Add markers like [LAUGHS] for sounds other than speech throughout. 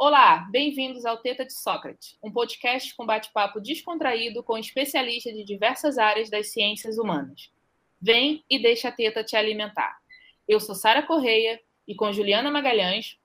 Olá, bem-vindos ao Teta de Sócrates, um podcast com bate-papo descontraído com especialistas de diversas áreas das ciências humanas. Vem e deixa a teta te alimentar. Eu sou Sara Correia e com Juliana Magalhães.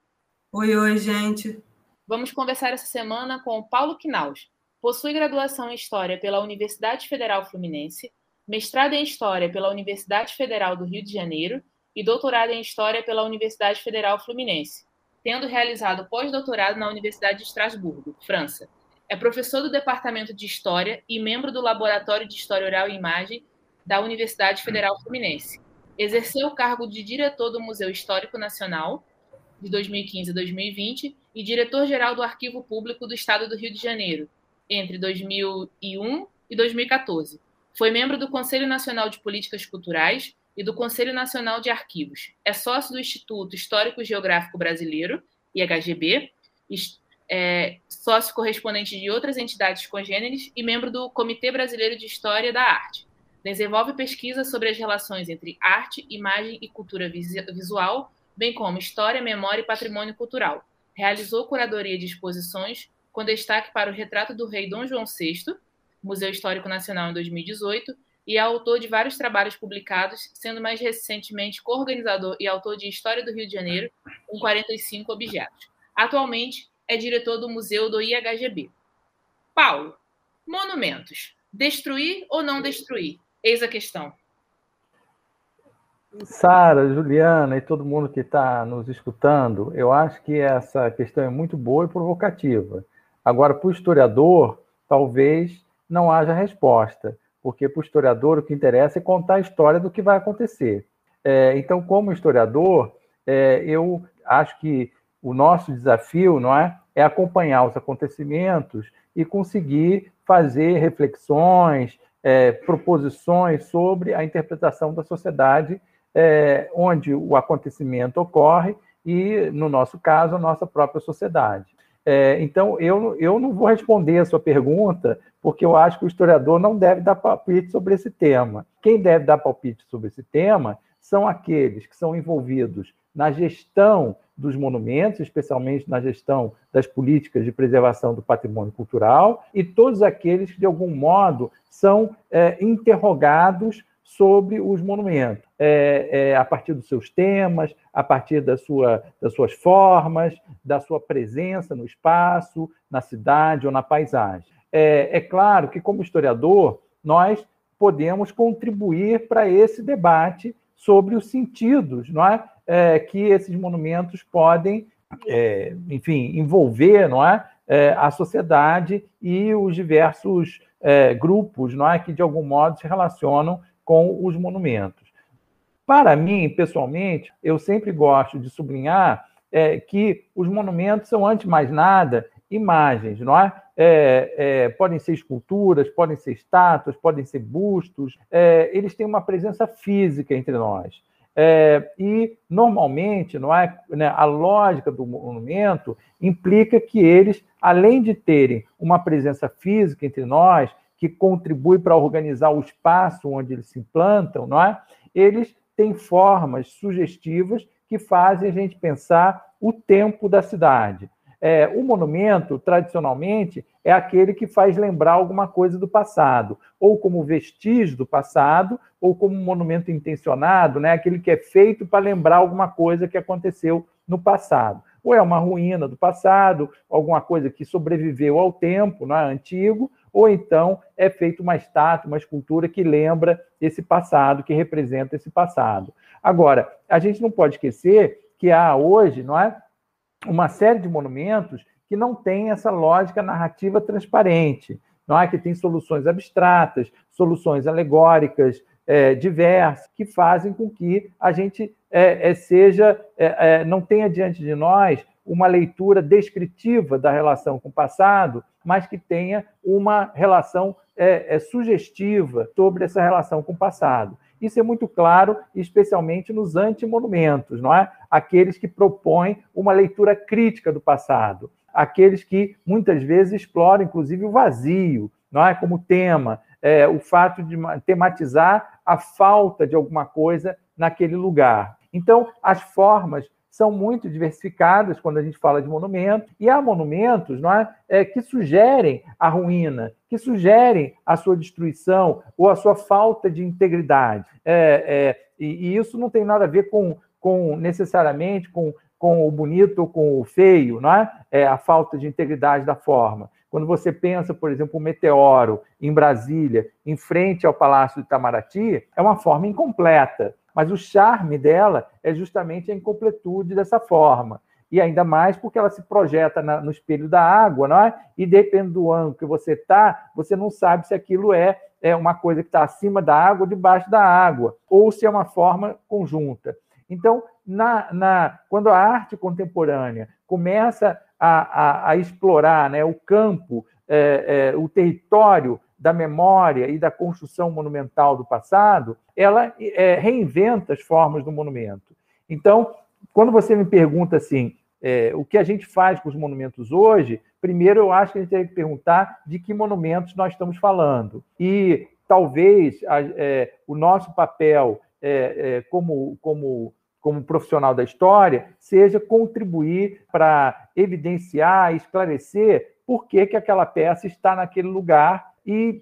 Oi, oi, gente. Vamos conversar essa semana com Paulo Quinaus. Possui graduação em História pela Universidade Federal Fluminense, mestrado em História pela Universidade Federal do Rio de Janeiro e doutorado em História pela Universidade Federal Fluminense tendo realizado pós-doutorado na Universidade de Estrasburgo, França. É professor do Departamento de História e membro do Laboratório de História Oral e Imagem da Universidade Federal Fluminense. Exerceu o cargo de diretor do Museu Histórico Nacional de 2015 a 2020 e diretor-geral do Arquivo Público do Estado do Rio de Janeiro entre 2001 e 2014. Foi membro do Conselho Nacional de Políticas Culturais e do Conselho Nacional de Arquivos. É sócio do Instituto Histórico Geográfico Brasileiro, IHGB, é sócio correspondente de outras entidades congêneres e membro do Comitê Brasileiro de História da Arte. Desenvolve pesquisa sobre as relações entre arte, imagem e cultura visual, bem como história, memória e patrimônio cultural. Realizou curadoria de exposições, com destaque para o retrato do rei Dom João VI, Museu Histórico Nacional em 2018, e é autor de vários trabalhos publicados, sendo mais recentemente coorganizador e autor de História do Rio de Janeiro, com 45 objetos. Atualmente é diretor do Museu do IHGB. Paulo, monumentos. Destruir ou não destruir? Eis a questão. Sara, Juliana e todo mundo que está nos escutando, eu acho que essa questão é muito boa e provocativa. Agora, para o historiador, talvez não haja resposta porque para o historiador o que interessa é contar a história do que vai acontecer. É, então, como historiador, é, eu acho que o nosso desafio não é, é acompanhar os acontecimentos e conseguir fazer reflexões, é, proposições sobre a interpretação da sociedade é, onde o acontecimento ocorre e, no nosso caso, a nossa própria sociedade. É, então, eu, eu não vou responder a sua pergunta, porque eu acho que o historiador não deve dar palpite sobre esse tema. Quem deve dar palpite sobre esse tema são aqueles que são envolvidos na gestão dos monumentos, especialmente na gestão das políticas de preservação do patrimônio cultural, e todos aqueles que, de algum modo, são é, interrogados sobre os monumentos, é, é, a partir dos seus temas, a partir da sua, das suas formas, da sua presença no espaço, na cidade ou na paisagem. É, é claro que, como historiador, nós podemos contribuir para esse debate sobre os sentidos não é? é que esses monumentos podem, é, enfim, envolver não é? é? a sociedade e os diversos é, grupos não é? que, de algum modo, se relacionam com os monumentos. Para mim, pessoalmente, eu sempre gosto de sublinhar é, que os monumentos são, antes de mais nada, imagens, não é? É, é podem ser esculturas, podem ser estátuas, podem ser bustos, é, eles têm uma presença física entre nós. É, e, normalmente, não é, né, a lógica do monumento implica que eles, além de terem uma presença física entre nós, que contribui para organizar o espaço onde eles se implantam, não é? Eles têm formas sugestivas que fazem a gente pensar o tempo da cidade. É, o monumento, tradicionalmente, é aquele que faz lembrar alguma coisa do passado, ou como vestígio do passado, ou como um monumento intencionado, né? aquele que é feito para lembrar alguma coisa que aconteceu no passado. Ou é uma ruína do passado, alguma coisa que sobreviveu ao tempo não é? antigo, ou então é feita uma estátua, uma escultura que lembra esse passado, que representa esse passado. Agora, a gente não pode esquecer que há hoje, não é, uma série de monumentos que não tem essa lógica narrativa transparente, não é que tem soluções abstratas, soluções alegóricas, é, diversas, que fazem com que a gente é, é, seja, é, é, não tenha diante de nós uma leitura descritiva da relação com o passado, mas que tenha uma relação é, é, sugestiva sobre essa relação com o passado. Isso é muito claro, especialmente nos antimonumentos, não é? Aqueles que propõem uma leitura crítica do passado, aqueles que muitas vezes exploram, inclusive, o vazio, não é? Como tema, é, o fato de tematizar a falta de alguma coisa naquele lugar. Então, as formas são muito diversificadas quando a gente fala de monumento, e há monumentos não é, é, que sugerem a ruína, que sugerem a sua destruição ou a sua falta de integridade. É, é, e, e, isso não tem nada a ver com, com necessariamente com, com o bonito ou com o feio, não é? é a falta de integridade da forma. Quando você pensa, por exemplo, o meteoro em Brasília, em frente ao Palácio do Itamaraty, é uma forma incompleta. Mas o charme dela é justamente a incompletude dessa forma. E ainda mais porque ela se projeta na, no espelho da água, não é? E dependendo do ângulo que você está, você não sabe se aquilo é, é uma coisa que está acima da água ou debaixo da água, ou se é uma forma conjunta. Então, na, na, quando a arte contemporânea começa a, a, a explorar né, o campo, é, é, o território da memória e da construção monumental do passado, ela é, reinventa as formas do monumento. Então, quando você me pergunta assim, é, o que a gente faz com os monumentos hoje, primeiro eu acho que a gente tem que perguntar de que monumentos nós estamos falando. E talvez a, é, o nosso papel é, é como, como como profissional da história, seja contribuir para evidenciar, esclarecer por que, que aquela peça está naquele lugar e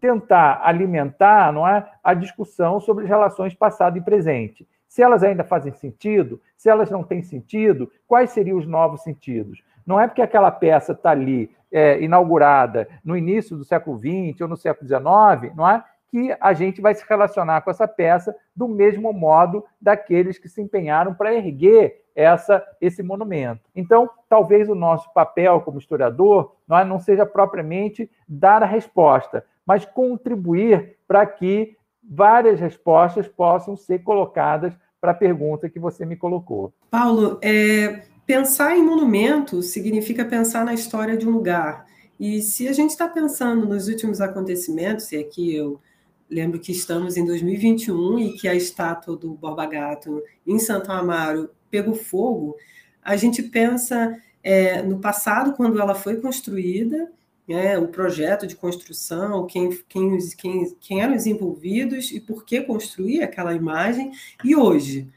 tentar alimentar não é, a discussão sobre as relações passado e presente. Se elas ainda fazem sentido, se elas não têm sentido, quais seriam os novos sentidos? Não é porque aquela peça está ali é, inaugurada no início do século XX ou no século XIX, não é? Que a gente vai se relacionar com essa peça do mesmo modo daqueles que se empenharam para erguer essa, esse monumento. Então, talvez o nosso papel como historiador não, é, seja propriamente dar a resposta, mas contribuir para que várias respostas possam ser colocadas para a pergunta que você me colocou. Paulo, é, pensar em monumento significa pensar na história de um lugar. E se a gente está pensando nos últimos acontecimentos, e aqui eu Lembro que estamos em 2021 e que a estátua do Borba Gato em Santo Amaro pegou fogo. A gente pensa é, no passado, quando ela foi construída, né, o projeto de construção, quem, quem, quem, quem eram os envolvidos e por que construir aquela imagem. E hoje,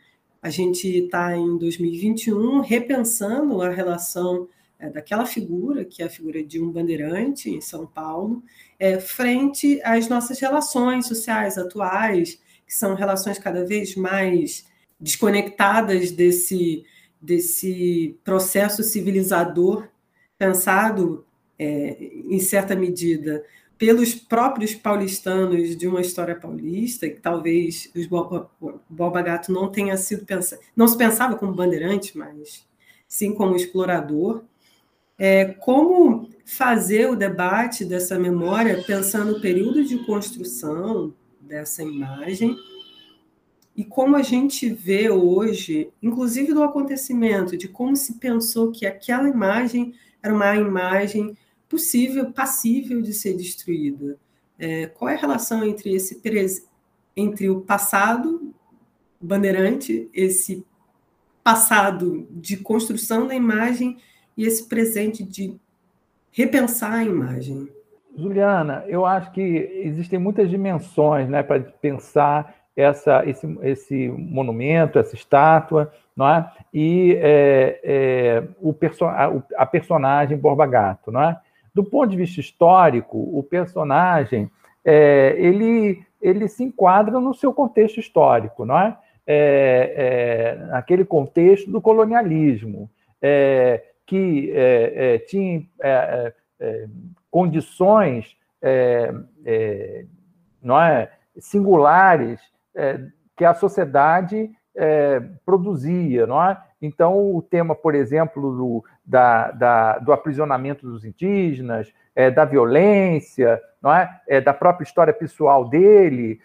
a gente está em 2021 repensando a relação é, daquela figura, que é a figura de um bandeirante em São Paulo, é, frente às nossas relações sociais atuais, que são relações cada vez mais desconectadas desse, desse processo civilizador pensado, é, em certa medida, pelos próprios paulistanos de uma história paulista, que talvez o Boba Gato não tenha sido pensado, não se pensava como bandeirante, mas sim como explorador. É, como fazer o debate dessa memória pensando no período de construção dessa imagem e como a gente vê hoje, inclusive do acontecimento, de como se pensou que aquela imagem era uma imagem possível, passível de ser destruída. É, qual é a relação entre esse entre o passado bandeirante, esse passado de construção da imagem e esse presente de repensar a imagem? Juliana, eu acho que existem muitas dimensões né, para pensar essa, esse, esse monumento, essa estátua, não é? e é, é, o perso a, personagem Borba Gato. Não é? Do ponto de vista histórico, o personagem é, ele, ele se enquadra no seu contexto histórico, não é? é, é naquele contexto do colonialismo. É, que é, é, tinha é, é, condições não é, singulares que a sociedade produzia. Não é? Então, o tema, por exemplo, do, da, da, do aprisionamento dos indígenas, da violência, não é? da própria história pessoal dele,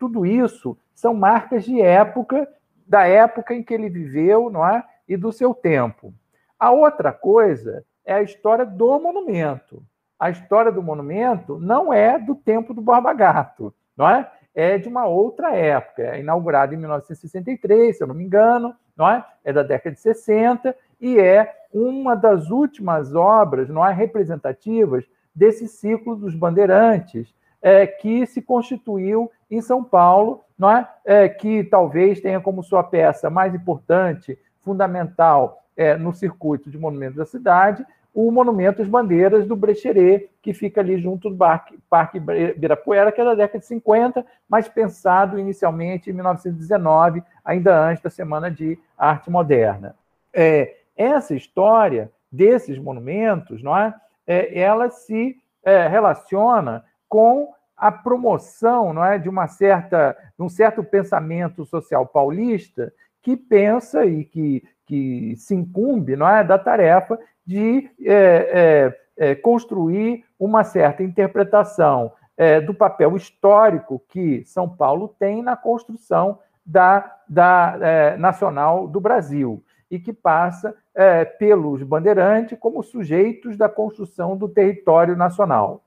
tudo isso são marcas de época, da época em que ele viveu não é? e do seu tempo. A outra coisa é a história do monumento. A história do monumento não é do tempo do Borba Gato, não é? É de uma outra época. É inaugurada em 1963, se eu não me engano, não é? É da década de 60 e é uma das últimas obras, não é, representativas desse ciclo dos bandeirantes, é, que se constituiu em São Paulo, não é? é? que talvez tenha como sua peça mais importante, fundamental é, no circuito de monumentos da cidade, o Monumento às Bandeiras do Brecheret, que fica ali junto do Parque Ibirapuera, que é da década de 50, mas pensado inicialmente em 1919, ainda antes da Semana de Arte Moderna. É, essa história desses monumentos, não é? é ela se é, relaciona com a promoção não é, de uma certa, de um certo pensamento social paulista que pensa e que, que se incumbe não é, da tarefa de é, é, é, construir uma certa interpretação é, do papel histórico que São Paulo tem na construção da, da é, nacional do Brasil e que passa é, pelos bandeirantes como sujeitos da construção do território nacional.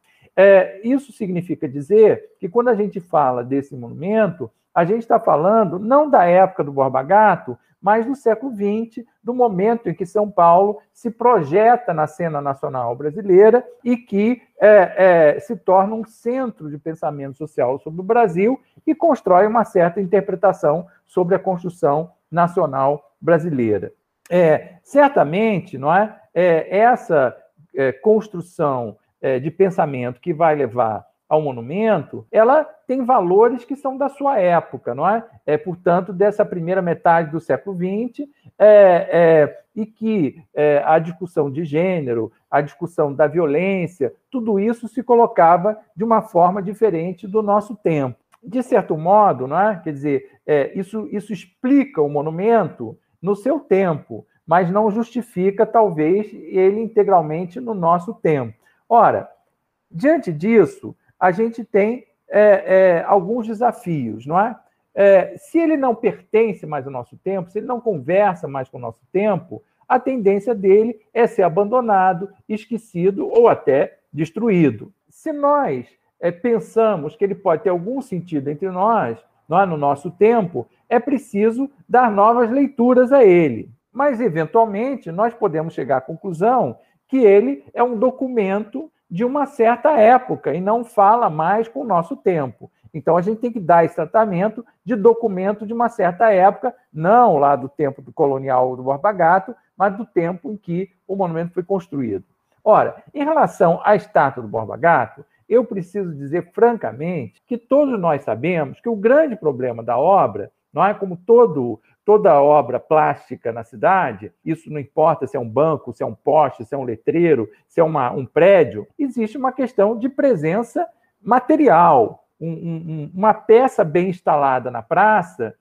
isso significa dizer que quando a gente fala desse monumento, a gente está falando não da época do Borba Gato, mas do século XX, do momento em que São Paulo se projeta na cena nacional brasileira e que é, é, se torna um centro de pensamento social sobre o Brasil e constrói uma certa interpretação sobre a construção nacional brasileira. É, certamente, não é, é essa é, construção é, de pensamento que vai levar ao monumento, ela tem valores que são da sua época, não é? É, portanto, dessa primeira metade do século XX, é, é, e que é, a discussão de gênero, a discussão da violência, tudo isso se colocava de uma forma diferente do nosso tempo. De certo modo, não é? Quer dizer, é, isso, isso explica o monumento no seu tempo, mas não justifica, talvez, ele integralmente no nosso tempo. Ora, diante disso, a gente tem é, é, alguns desafios, não é? é? Se ele não pertence mais ao nosso tempo, se ele não conversa mais com o nosso tempo, a tendência dele é ser abandonado, esquecido ou até destruído. Se nós é, pensamos que ele pode ter algum sentido entre nós, não é? no nosso tempo, é preciso dar novas leituras a ele. Mas, eventualmente, nós podemos chegar à conclusão que ele é um documento de uma certa época e não fala mais com o nosso tempo. Então a gente tem que dar esse tratamento de documento de uma certa época, não lá do tempo do colonial do Borba Gato, mas do tempo em que o monumento foi construído. Ora, em relação à estátua do Borba Gato, eu preciso dizer francamente que todos nós sabemos que o grande problema da obra, não é como todo toda obra plástica na cidade, isso não importa se é um banco, se é um poste, se é um letreiro, se é uma, um prédio, existe uma questão de presença material. Um, um, uma peça bem instalada na praça,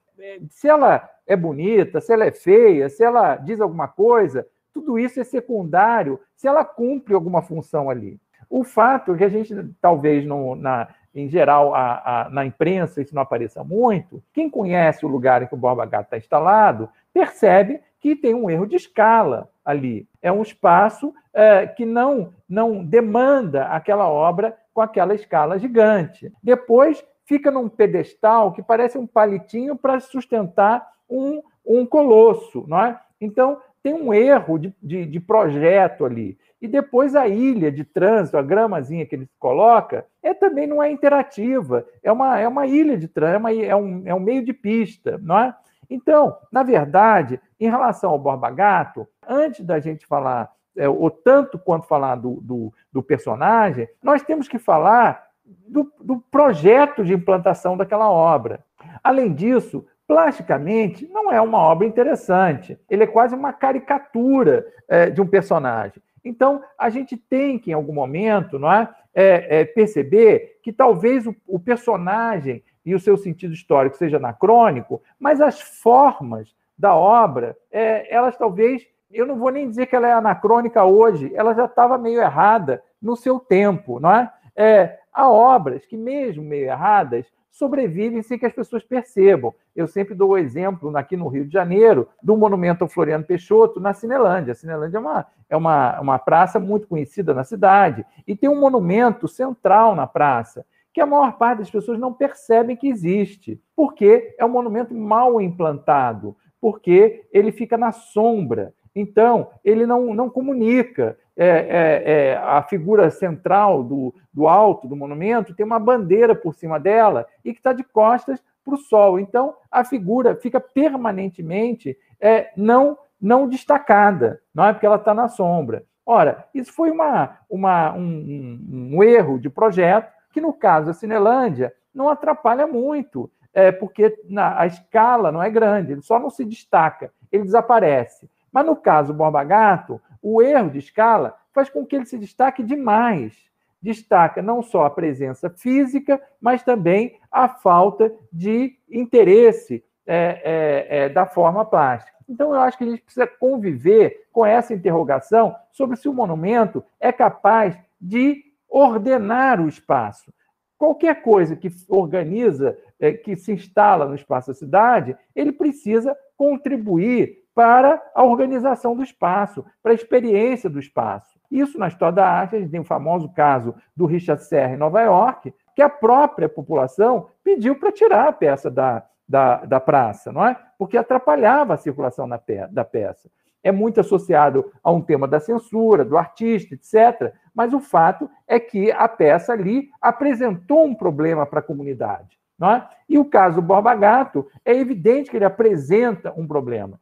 se ela é bonita, se ela é feia, se ela diz alguma coisa, tudo isso é secundário se ela cumpre alguma função ali. O fato é que a gente, talvez, no, na, em geral, a, a, na imprensa isso não apareça muito, quem conhece o lugar em que o Borba Gato está instalado percebe que tem um erro de escala ali. É um espaço é, que não, não demanda aquela obra com aquela escala gigante. Depois fica num pedestal que parece um palitinho para sustentar um, um colosso. Não é? Então, tem um erro de, de, de projeto ali. E depois a ilha de trânsito, a gramazinha que ele coloca, é também não é interativa, é uma, é uma ilha de trânsito, é, é, um, é um meio de pista, não é? Então, na verdade, em relação ao Borba Gato, antes da gente falar, é, ou tanto quanto falar do, do, do personagem, nós temos que falar do, do projeto de implantação daquela obra. Além disso, plasticamente, não é uma obra interessante. Ele é quase uma caricatura é, de um personagem. Então, a gente tem que, em algum momento, não é, é, é perceber que talvez o, o, personagem e o seu sentido histórico seja anacrônico, mas as formas da obra, é, elas talvez, eu não vou nem dizer que ela é anacrônica hoje, ela já estava meio errada no seu tempo, não é? é há obras que, mesmo meio erradas, sobrevivem sem que as pessoas percebam. Eu sempre dou o exemplo, aqui no Rio de Janeiro, do monumento ao Floriano Peixoto, na Cinelândia. A Cinelândia é uma, é uma, uma praça muito conhecida na cidade e tem um monumento central na praça, que a maior parte das pessoas não percebem que existe, porque é um monumento mal implantado, porque ele fica na sombra. Então, ele não, não comunica. É, é, é, a figura central do, do alto do monumento tem uma bandeira por cima dela e que está de costas para o sol. Então, a figura fica permanentemente é, não, não destacada, não é porque ela está na sombra. Ora, isso foi uma, uma, um, um, erro de projeto que, no caso da Cinelândia, não atrapalha muito, é, porque na, a escala não é grande, ele só não se destaca, ele desaparece. Mas no caso do Borba Gato, o erro de escala faz com que ele se destaque demais destaca não só a presença física, mas também a falta de interesse é, é, é, da forma plástica. Então, eu acho que a gente precisa conviver com essa interrogação sobre se o monumento é capaz de ordenar o espaço. Qualquer coisa que organiza, é, que se instala no espaço da cidade, ele precisa contribuir para a organização do espaço, para a experiência do espaço. Isso na história da arte, a gente tem o famoso caso do Richard Serra em Nova York, que a própria população pediu para tirar a peça da, da, da, praça, não é? Porque atrapalhava a circulação pe da peça. É muito associado a um tema da censura, do artista, etc. Mas o fato é que a peça ali apresentou um problema para a comunidade. Não é? E o caso Borba Gato, é evidente que ele apresenta um problema.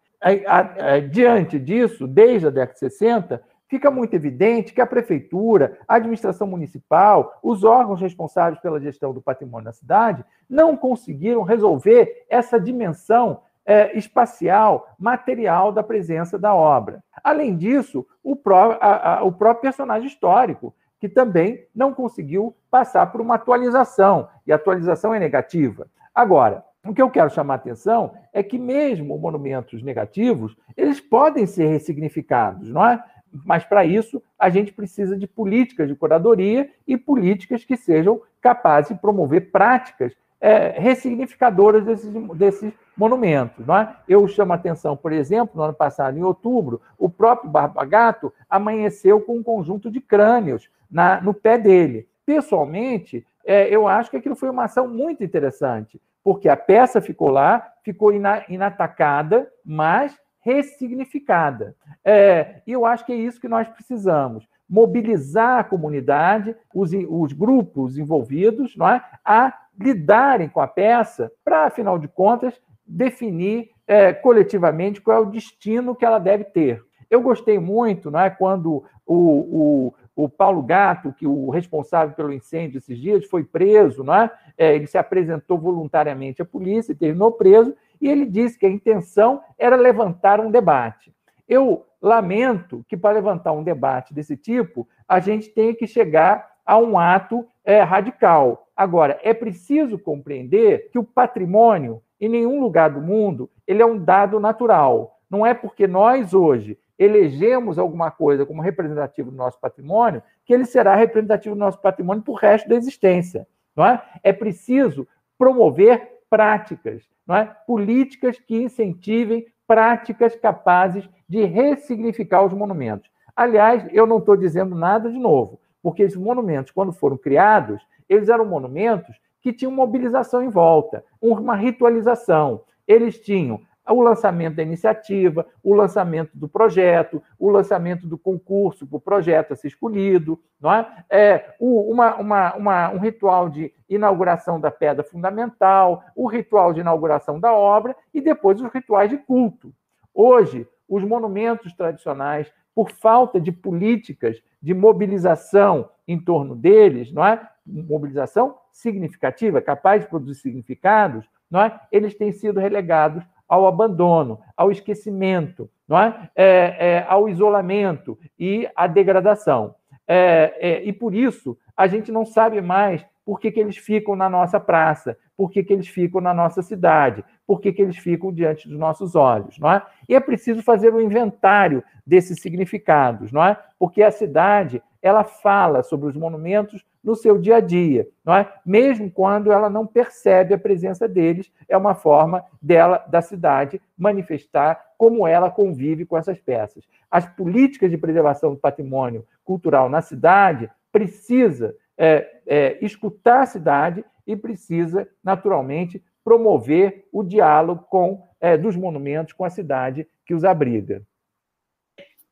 Diante disso, desde a década de 60, fica muito evidente que a prefeitura, a administração municipal, os órgãos responsáveis pela gestão do patrimônio da cidade não conseguiram resolver essa dimensão é, espacial, material da presença da obra. Além disso, o, pró a, a, o próprio personagem histórico, que também não conseguiu passar por uma atualização, e a atualização é negativa. Agora, o que eu quero chamar a atenção é que mesmo monumentos negativos, eles podem ser ressignificados, não é? Mas para isso, a gente precisa de políticas de curadoria e políticas que sejam capazes de promover práticas é, ressignificadoras desses, desses monumentos. Não é? Eu chamo a atenção, por exemplo, no ano passado, em outubro, o próprio Barba Gato amanheceu com um conjunto de crânios na, no pé dele. Pessoalmente, é, eu acho que aquilo foi uma ação muito interessante, porque a peça ficou lá, ficou ina, inatacada, mas ressignificada. É, e eu acho que é isso que nós precisamos. Mobilizar a comunidade, os, os grupos envolvidos, é? a lidarem com a peça, para, afinal de contas, definir é, coletivamente qual é o destino que ela deve ter. Eu gostei muito não é, quando o, o, o Paulo Gato, que o responsável pelo incêndio esses dias, foi preso, não é? é ele se apresentou voluntariamente à polícia terminou preso, e ele disse que a intenção era levantar um debate. Eu lamento que, para levantar um debate desse tipo, a gente tenha que chegar a um ato é, radical. Agora, é preciso compreender que o patrimônio, em nenhum lugar do mundo, ele é um dado natural. Não é porque nós, hoje, elegemos alguma coisa como representativo do nosso patrimônio que ele será representativo do nosso patrimônio para o resto da existência. Não é? é preciso promover práticas, não é? políticas que incentivem práticas capazes de ressignificar os monumentos. Aliás, eu não estou dizendo nada de novo, porque esses monumentos, quando foram criados, eles eram monumentos que tinham mobilização em volta, uma ritualização. Eles tinham o lançamento da iniciativa, o lançamento do projeto, o lançamento do concurso para o projeto a ser escolhido, não é? é uma, uma, uma, um ritual de inauguração da pedra fundamental, o ritual de inauguração da obra e depois os rituais de culto. Hoje, os monumentos tradicionais, por falta de políticas de mobilização em torno deles, não é? Mobilização significativa, capaz de produzir significados, não é? Eles têm sido relegados ao abandono, ao esquecimento, não é? é, é ao isolamento e à degradação. É, é, e por isso a gente não sabe mais por que, que eles ficam na nossa praça, por que, que eles ficam na nossa cidade, por que, que eles ficam diante dos nossos olhos, não é? E é preciso fazer um inventário desses significados, não é? Porque a cidade ela fala sobre os monumentos no seu dia a dia, não é? Mesmo quando ela não percebe a presença deles, é uma forma dela da cidade manifestar como ela convive com essas peças. As políticas de preservação do patrimônio cultural na cidade precisa é, é, escutar a cidade e precisa, naturalmente, promover o diálogo com é, dos monumentos com a cidade que os abriga.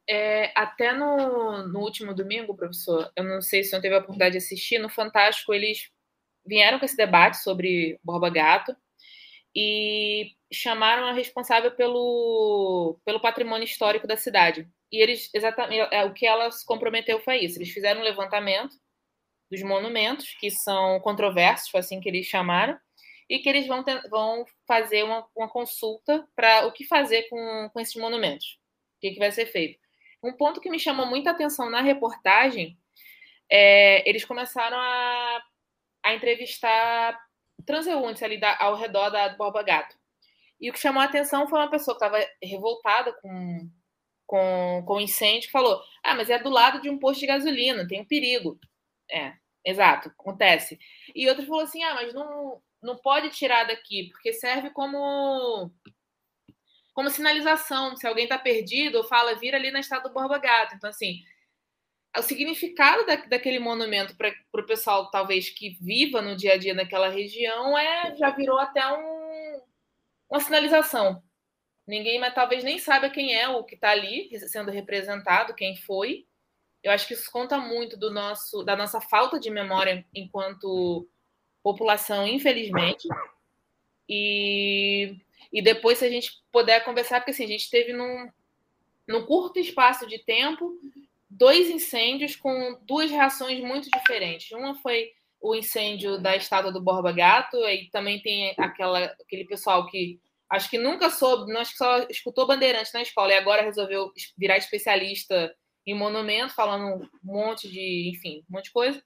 É, até no, no último domingo, professor, eu não sei se não teve a oportunidade de assistir, no Fantástico eles vieram com esse debate sobre Borba Gato e chamaram a responsável pelo, pelo patrimônio histórico da cidade. E eles, exatamente, é, o que ela se comprometeu foi isso. Eles fizeram um levantamento dos monumentos, que são controversos, foi assim que eles chamaram, e que eles vão, ter, vão fazer uma, uma consulta para o que fazer com, com esses monumentos, o que, que vai ser feito. Um ponto que me chamou muita atenção na reportagem é eles começaram a, a entrevistar transeuntes ali da, ao redor da Borba Gato. E o que chamou a atenção foi uma pessoa que estava revoltada com, com, com o incêndio, falou: Ah, mas é do lado de um posto de gasolina, tem um perigo. É, exato, acontece. E outro falou assim: Ah, mas não, não pode tirar daqui, porque serve como como sinalização. Se alguém está perdido, ou fala, vira ali na estrada do Borba Gato. Então, assim, o significado da, daquele monumento para o pessoal, talvez, que viva no dia a dia naquela região, é já virou até um, uma sinalização. Ninguém, mas talvez nem saiba quem é o que está ali sendo representado, quem foi. Eu acho que isso conta muito do nosso, da nossa falta de memória enquanto população, infelizmente. E, e depois, se a gente puder conversar, porque assim, a gente teve num, num curto espaço de tempo dois incêndios com duas reações muito diferentes. Uma foi o incêndio da estátua do Borba Gato, e também tem aquela, aquele pessoal que acho que nunca soube, acho que só escutou Bandeirante na escola e agora resolveu virar especialista em monumento, falando um monte de, enfim, um monte de coisa.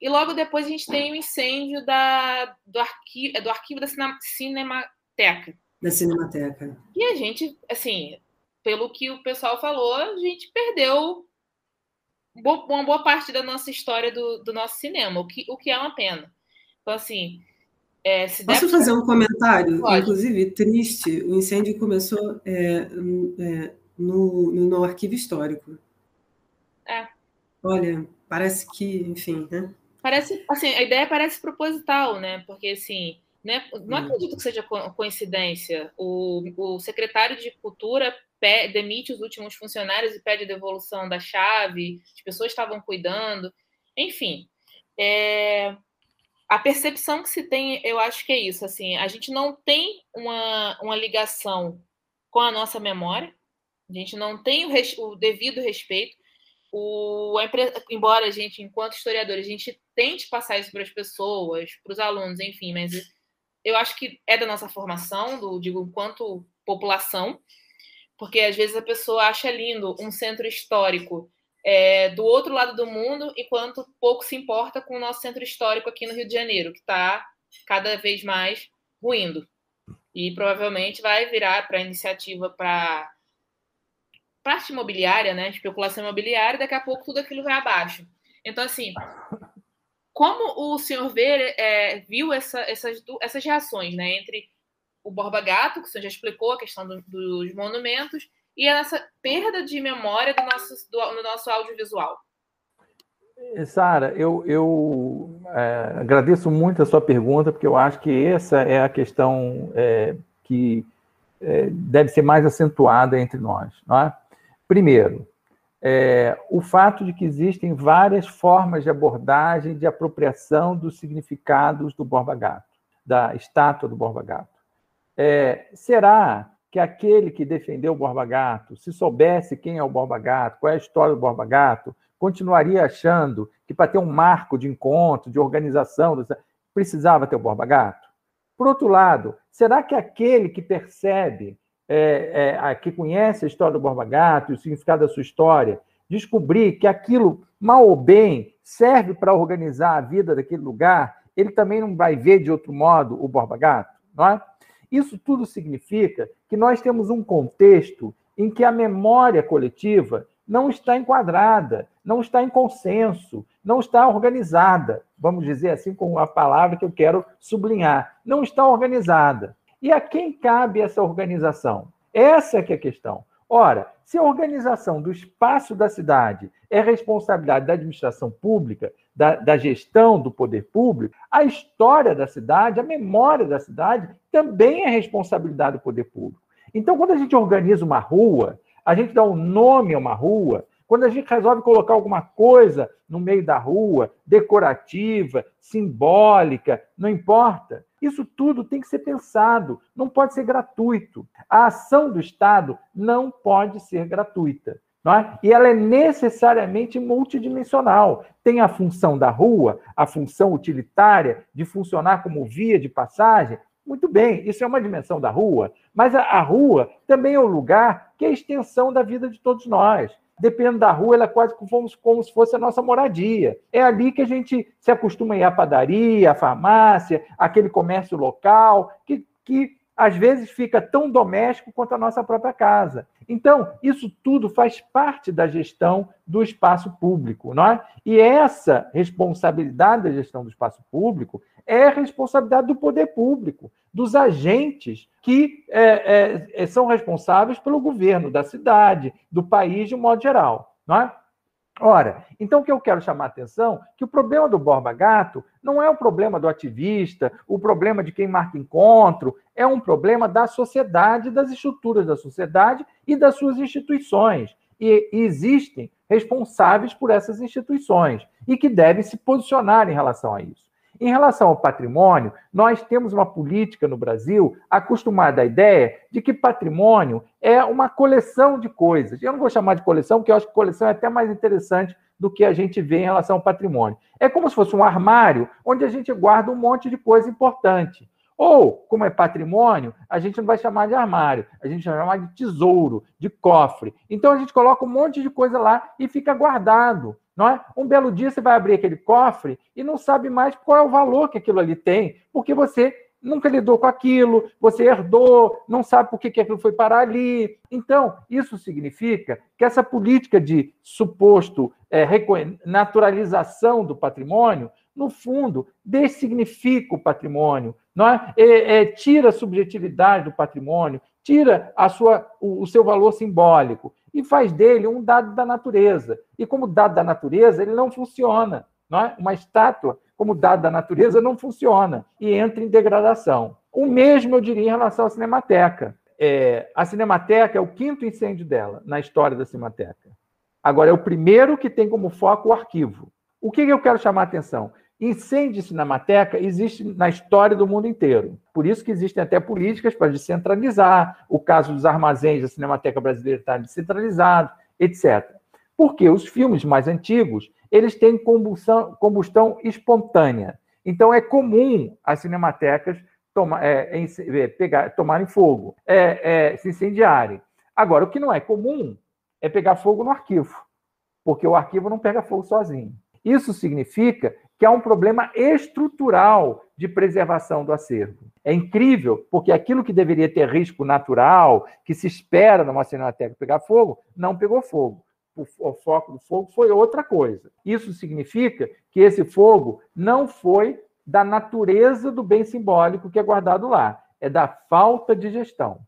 E logo depois a gente tem o incêndio da, do, arquivo, do arquivo da Cinemateca. Da Cinemateca. E a gente, assim, pelo que o pessoal falou, a gente perdeu uma boa parte da nossa história do, do nosso cinema, o que, o que é uma pena. Então, assim. É, Posso fazer um comentário? Pode. Inclusive, triste, o incêndio começou é, é, no, no arquivo histórico. Olha, parece que, enfim, né? Parece, assim, a ideia parece proposital, né? Porque, assim, né, não hum. acredito que seja coincidência. O, o secretário de Cultura demite os últimos funcionários e pede devolução da chave, as pessoas estavam cuidando, enfim. É, a percepção que se tem, eu acho que é isso, assim, a gente não tem uma, uma ligação com a nossa memória, a gente não tem o, res, o devido respeito, o, a, embora a gente, enquanto historiadores, a gente tente passar isso para as pessoas, para os alunos, enfim, mas eu acho que é da nossa formação, do, digo, enquanto população, porque às vezes a pessoa acha lindo um centro histórico é, do outro lado do mundo, enquanto pouco se importa com o nosso centro histórico aqui no Rio de Janeiro, que está cada vez mais ruindo. E provavelmente vai virar para iniciativa para parte imobiliária, né? Especulação imobiliária, daqui a pouco tudo aquilo vai abaixo. Então, assim, como o senhor vê, é, viu essa, essas, essas reações, né? Entre o Borba Gato, que o senhor já explicou a questão do, dos monumentos, e essa perda de memória do nosso, do, no nosso audiovisual? Sara, eu, eu é, agradeço muito a sua pergunta, porque eu acho que essa é a questão é, que é, deve ser mais acentuada entre nós. Não é? Primeiro, é, o fato de que existem várias formas de abordagem de apropriação dos significados do Borba Gato, da estátua do Borba Gato. É, será que aquele que defendeu o Borba Gato, se soubesse quem é o Borba Gato, qual é a história do Borba Gato, continuaria achando que para ter um marco de encontro, de organização, precisava ter o Borba Gato? Por outro lado, será que aquele que percebe, é, é, que conhece a história do Borba Gato e o significado da sua história, descobrir que aquilo, mal ou bem, serve para organizar a vida daquele lugar, ele também não vai ver de outro modo o Borba Gato? Não é? Isso tudo significa que nós temos um contexto em que a memória coletiva não está enquadrada, não está em consenso, não está organizada. Vamos dizer assim com a palavra que eu quero sublinhar, não está organizada. E a quem cabe essa organização? Essa é que é a questão. Ora, se a organização do espaço da cidade é responsabilidade da administração pública, da, da, gestão do poder público, a história da cidade, a memória da cidade também é responsabilidade do poder público. Então, quando a gente organiza uma rua, a gente dá um nome a uma rua, quando a gente resolve colocar alguma coisa no meio da rua, decorativa, simbólica, não importa. Isso tudo tem que ser pensado, não pode ser gratuito. A ação do Estado não pode ser gratuita. É? E ela é necessariamente multidimensional. Tem a função da rua, a função utilitária de funcionar como via de passagem. Muito bem, isso é uma dimensão da rua, mas a, a rua também é um lugar que é a extensão da vida de todos nós. Dependendo da rua, ela é quase como, como se fosse a nossa moradia. É ali que a gente se acostuma a ir à padaria, à farmácia, aquele comércio local, que, que às vezes fica tão doméstico quanto a nossa própria casa. Então, isso tudo faz parte da gestão do espaço público, não é? E essa responsabilidade da gestão do espaço público é responsabilidade do poder público, dos agentes que é, é, é, são responsáveis pelo governo da cidade, do país de um modo geral. Não é? Ora, então o que eu quero chamar a atenção é que o problema do Borba Gato não é o problema do ativista, o problema de quem marca encontro, é um problema da sociedade, das estruturas da sociedade e das suas instituições. E existem responsáveis por essas instituições e que devem se posicionar em relação a isso. Em relação ao patrimônio, nós temos uma política no Brasil acostumada à ideia de que patrimônio é uma coleção de coisas. Eu não vou chamar de coleção, porque eu acho que coleção é até mais interessante do que a gente vê em relação ao patrimônio. É como se fosse um armário onde a gente guarda um monte de coisa importante. Ou, como é patrimônio, a gente não vai chamar de armário, a gente vai chamar de tesouro, de cofre. Então a gente coloca um monte de coisa lá e fica guardado. Não é? Um belo dia você vai abrir aquele cofre e não sabe mais qual é o valor que aquilo ali tem, porque você nunca lidou com aquilo, você herdou, não sabe por que, que aquilo foi parar ali. Então, isso significa que essa política de suposto é, naturalização do patrimônio, no fundo, dessignifica o patrimônio, não é? É, é, tira a subjetividade do patrimônio, tira a sua, o, o seu valor simbólico e faz dele um dado da natureza. E como dado da natureza, ele não funciona. Não é? Uma estátua, como dado da natureza, não funciona e entra em degradação. O mesmo eu diria em relação à Cinemateca. É, a Cinemateca é o quinto incêndio dela na história da Cinemateca. Agora, é o primeiro que tem como foco o arquivo. O que eu quero chamar a atenção? Incêndio de cinemateca existe na história do mundo inteiro. Por isso que existem até políticas para descentralizar. O caso dos armazéns da Cinemateca Brasileira está descentralizado, etc. Porque os filmes mais antigos, eles têm combustão, combustão espontânea. Então é comum as cinematecas toma, é, é, pegar, tomarem fogo, é, é, se incendiarem. Agora, o que não é comum é pegar fogo no arquivo, porque o arquivo não pega fogo sozinho. Isso significa que há um problema estrutural de preservação do acervo. É incrível, porque aquilo que deveria ter risco natural, que se espera numa cinemateca pegar fogo, não pegou fogo. O foco do fogo foi outra coisa. Isso significa que esse fogo não foi da natureza do bem simbólico que é guardado lá, é da falta de gestão.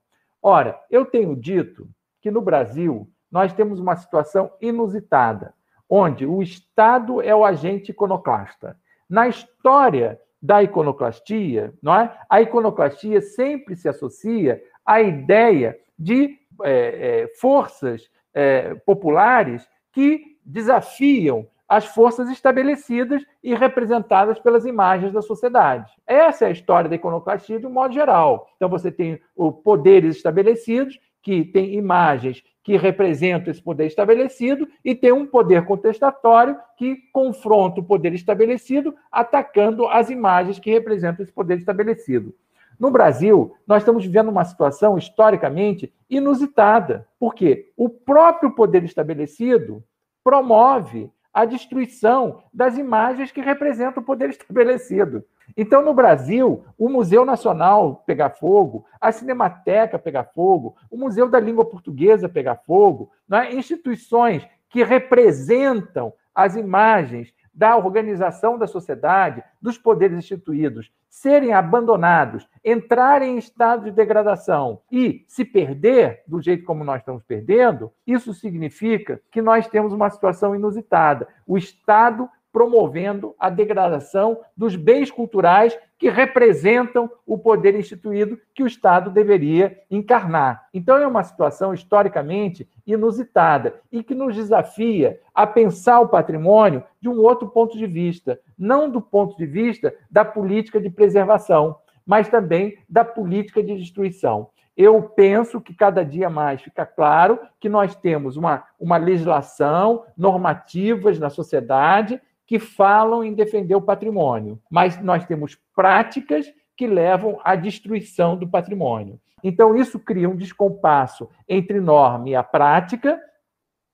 Ora, eu tenho dito que no Brasil nós temos uma situação inusitada onde o Estado é o agente iconoclasta. Na história da iconoclastia, não é? a iconoclastia sempre se associa à ideia de é, é, forças é, populares que desafiam as forças estabelecidas e representadas pelas imagens da sociedade. Essa é a história da iconoclastia de um modo geral. Então, você tem os poderes estabelecidos que têm imagens que representam esse poder estabelecido e tem um poder contestatório que confronta o poder estabelecido, atacando as imagens que representam esse poder estabelecido. No Brasil, nós estamos vivendo uma situação historicamente inusitada, porque o próprio poder estabelecido promove a destruição das imagens que representam o poder estabelecido. Então, no Brasil, o Museu Nacional pegar fogo, a Cinemateca pegar fogo, o Museu da Língua Portuguesa pegar fogo, né? instituições que representam as imagens da organização da sociedade, dos poderes instituídos, serem abandonados, entrarem em estado de degradação e se perder do jeito como nós estamos perdendo, isso significa que nós temos uma situação inusitada. O Estado promovendo a degradação dos bens culturais que representam o poder instituído que o Estado deveria encarnar. Então, é uma situação historicamente inusitada e que nos desafia a pensar o patrimônio de um outro ponto de vista, não do ponto de vista da política de preservação, mas também da política de destruição eu penso que cada dia mais fica claro que nós temos uma, uma legislação, normativas na sociedade que falam em defender o patrimônio, mas nós temos práticas que levam à destruição do patrimônio. Então, isso cria um descompasso entre norma e a prática,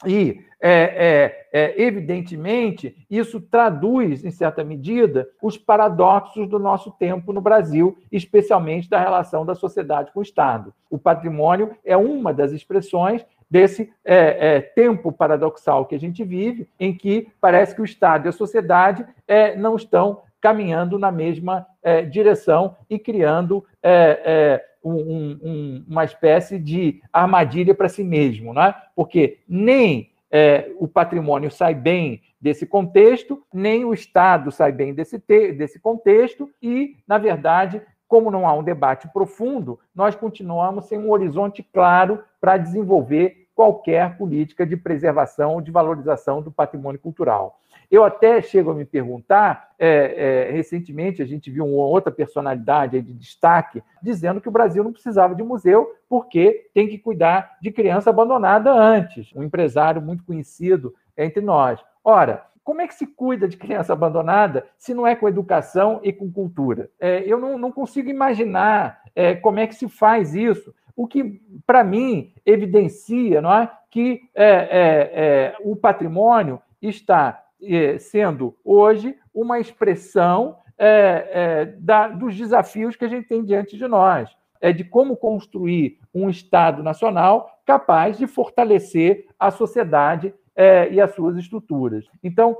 e, é, é, é, evidentemente, isso traduz, em certa medida, os paradoxos do nosso tempo no Brasil, especialmente da relação da sociedade com o Estado. O patrimônio é uma das expressões desse é, é, tempo paradoxal que a gente vive, em que parece que o Estado e a sociedade é, não estão caminhando na mesma direção e criando um, um, uma espécie de armadilha para si mesmo, né? porque nem é, o patrimônio sai bem desse contexto, nem o Estado sai bem desse, desse contexto, e, na verdade, como não há um debate profundo, nós continuamos sem um horizonte claro para desenvolver qualquer política de preservação ou de valorização do patrimônio cultural. Eu até chego a me perguntar, é, é, recentemente a gente viu uma outra personalidade de destaque dizendo que o Brasil não precisava de museu porque tem que cuidar de criança abandonada antes. Um empresário muito conhecido entre nós. Ora, como é que se cuida de criança abandonada se não é com educação e com cultura? É, eu não, não, consigo imaginar é, como é que se faz isso. O que, para mim, evidencia não é, que é, é, é o patrimônio está sendo hoje uma expressão é, é, da, dos desafios que a gente tem diante de nós. É de como construir um Estado nacional capaz de fortalecer a sociedade é, e as suas estruturas. Então,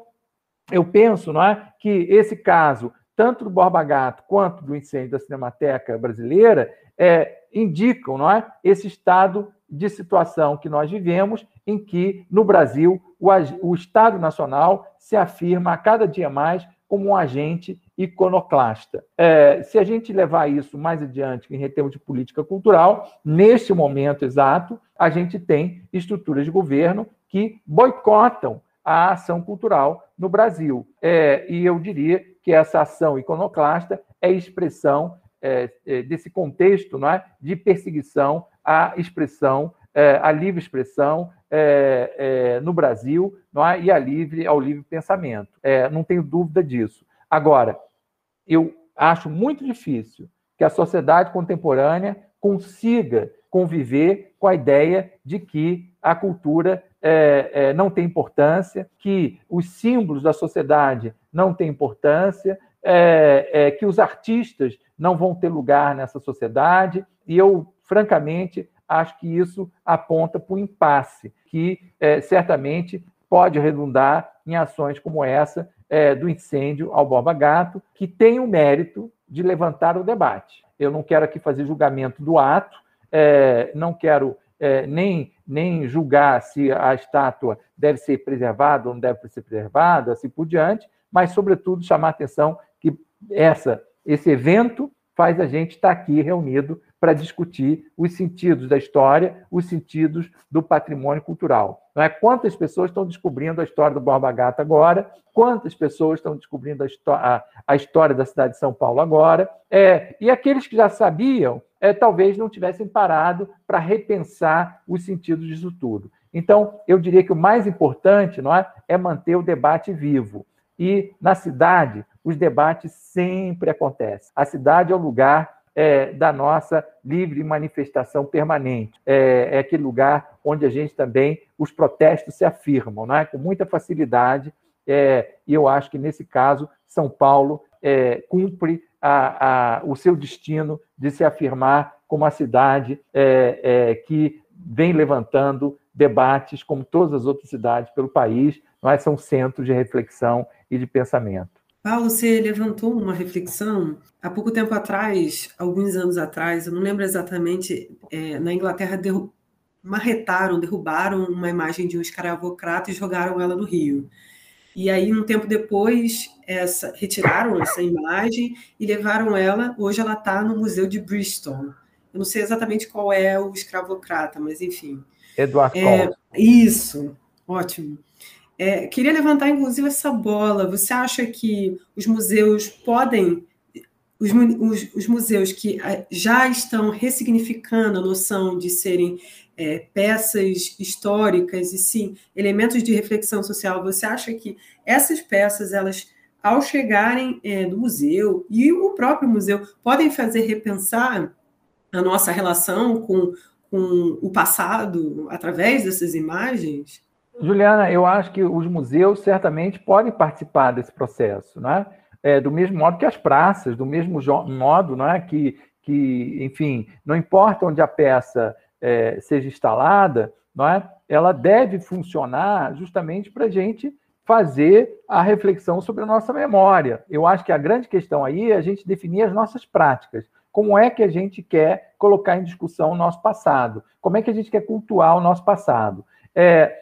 eu penso não é, que esse caso, tanto do Borba Gato quanto do incêndio da Cinemateca Brasileira, é, indicam não é, esse estado de situação que nós vivemos, em que, no Brasil, o, o Estado Nacional se afirma a cada dia mais como um agente iconoclasta. É, se a gente levar isso mais adiante em termos de política cultural, neste momento exato, a gente tem estruturas de governo que boicotam a ação cultural no Brasil. É, e eu diria que essa ação iconoclasta é expressão desse contexto não é, de perseguição à expressão, é, à livre expressão é, é, no Brasil não é? e a livre, ao livre pensamento. É, não tenho dúvida disso. Agora, eu acho muito difícil que a sociedade contemporânea consiga conviver com a ideia de que a cultura é, é, não tem importância, que os símbolos da sociedade não têm importância, é, é que os artistas não vão ter lugar nessa sociedade. E eu, francamente, acho que isso aponta para o impasse, que é, certamente pode redundar em ações como essa é, do incêndio ao Borba Gato, que tem o mérito de levantar o debate. Eu não quero aqui fazer julgamento do ato, é, não quero é, nem, nem julgar se a estátua deve ser preservada ou não deve ser preservada, assim por diante, mas, sobretudo, chamar atenção que essa, esse evento faz a gente estar aqui reunido para discutir os sentidos da história, os sentidos do patrimônio cultural. Não é? Quantas pessoas estão descobrindo a história do Borba Gata agora? Quantas pessoas estão descobrindo a, a, história da cidade de São Paulo agora? É, e aqueles que já sabiam, é, talvez não tivessem parado para repensar os sentidos disso tudo. Então, eu diria que o mais importante não é, é manter o debate vivo. E na cidade, os debates sempre acontecem. A cidade é o lugar é, da nossa livre manifestação permanente. É, é, aquele lugar onde a gente também, os protestos se afirmam, não é? com muita facilidade. É, e eu acho que, nesse caso, São Paulo é, cumpre a, a, o seu destino de se afirmar como a cidade é, é, que vem levantando debates, como todas as outras cidades pelo país, é? são centros de reflexão e de pensamento. Paulo, você levantou uma reflexão. Há pouco tempo atrás, alguns anos atrás, eu não lembro exatamente, é, na Inglaterra derru marretaram, derrubaram uma imagem de um escravocrata e jogaram ela no rio. E aí, um tempo depois, essa, retiraram essa imagem e levaram ela. Hoje, ela está no Museu de Bristol. Eu não sei exatamente qual é o escravocrata, mas enfim. Eduardo é, Isso, ótimo. É, queria levantar, inclusive, essa bola. Você acha que os museus podem, os, os, os museus que ah, já estão ressignificando a noção de serem é, peças históricas e sim elementos de reflexão social, você acha que essas peças, elas, ao chegarem é, no museu e o próprio museu, podem fazer repensar a nossa relação com, com o passado através dessas imagens? Juliana, eu acho que os museus certamente podem participar desse processo, né? É, do mesmo modo que as praças, do mesmo modo não é? que, que, enfim, não importa onde a peça é, seja instalada, não é? ela deve funcionar justamente para a gente fazer a reflexão sobre a nossa memória. Eu acho que a grande questão aí é a gente definir as nossas práticas. Como é que a gente quer colocar em discussão o nosso passado? Como é que a gente quer cultuar o nosso passado? É,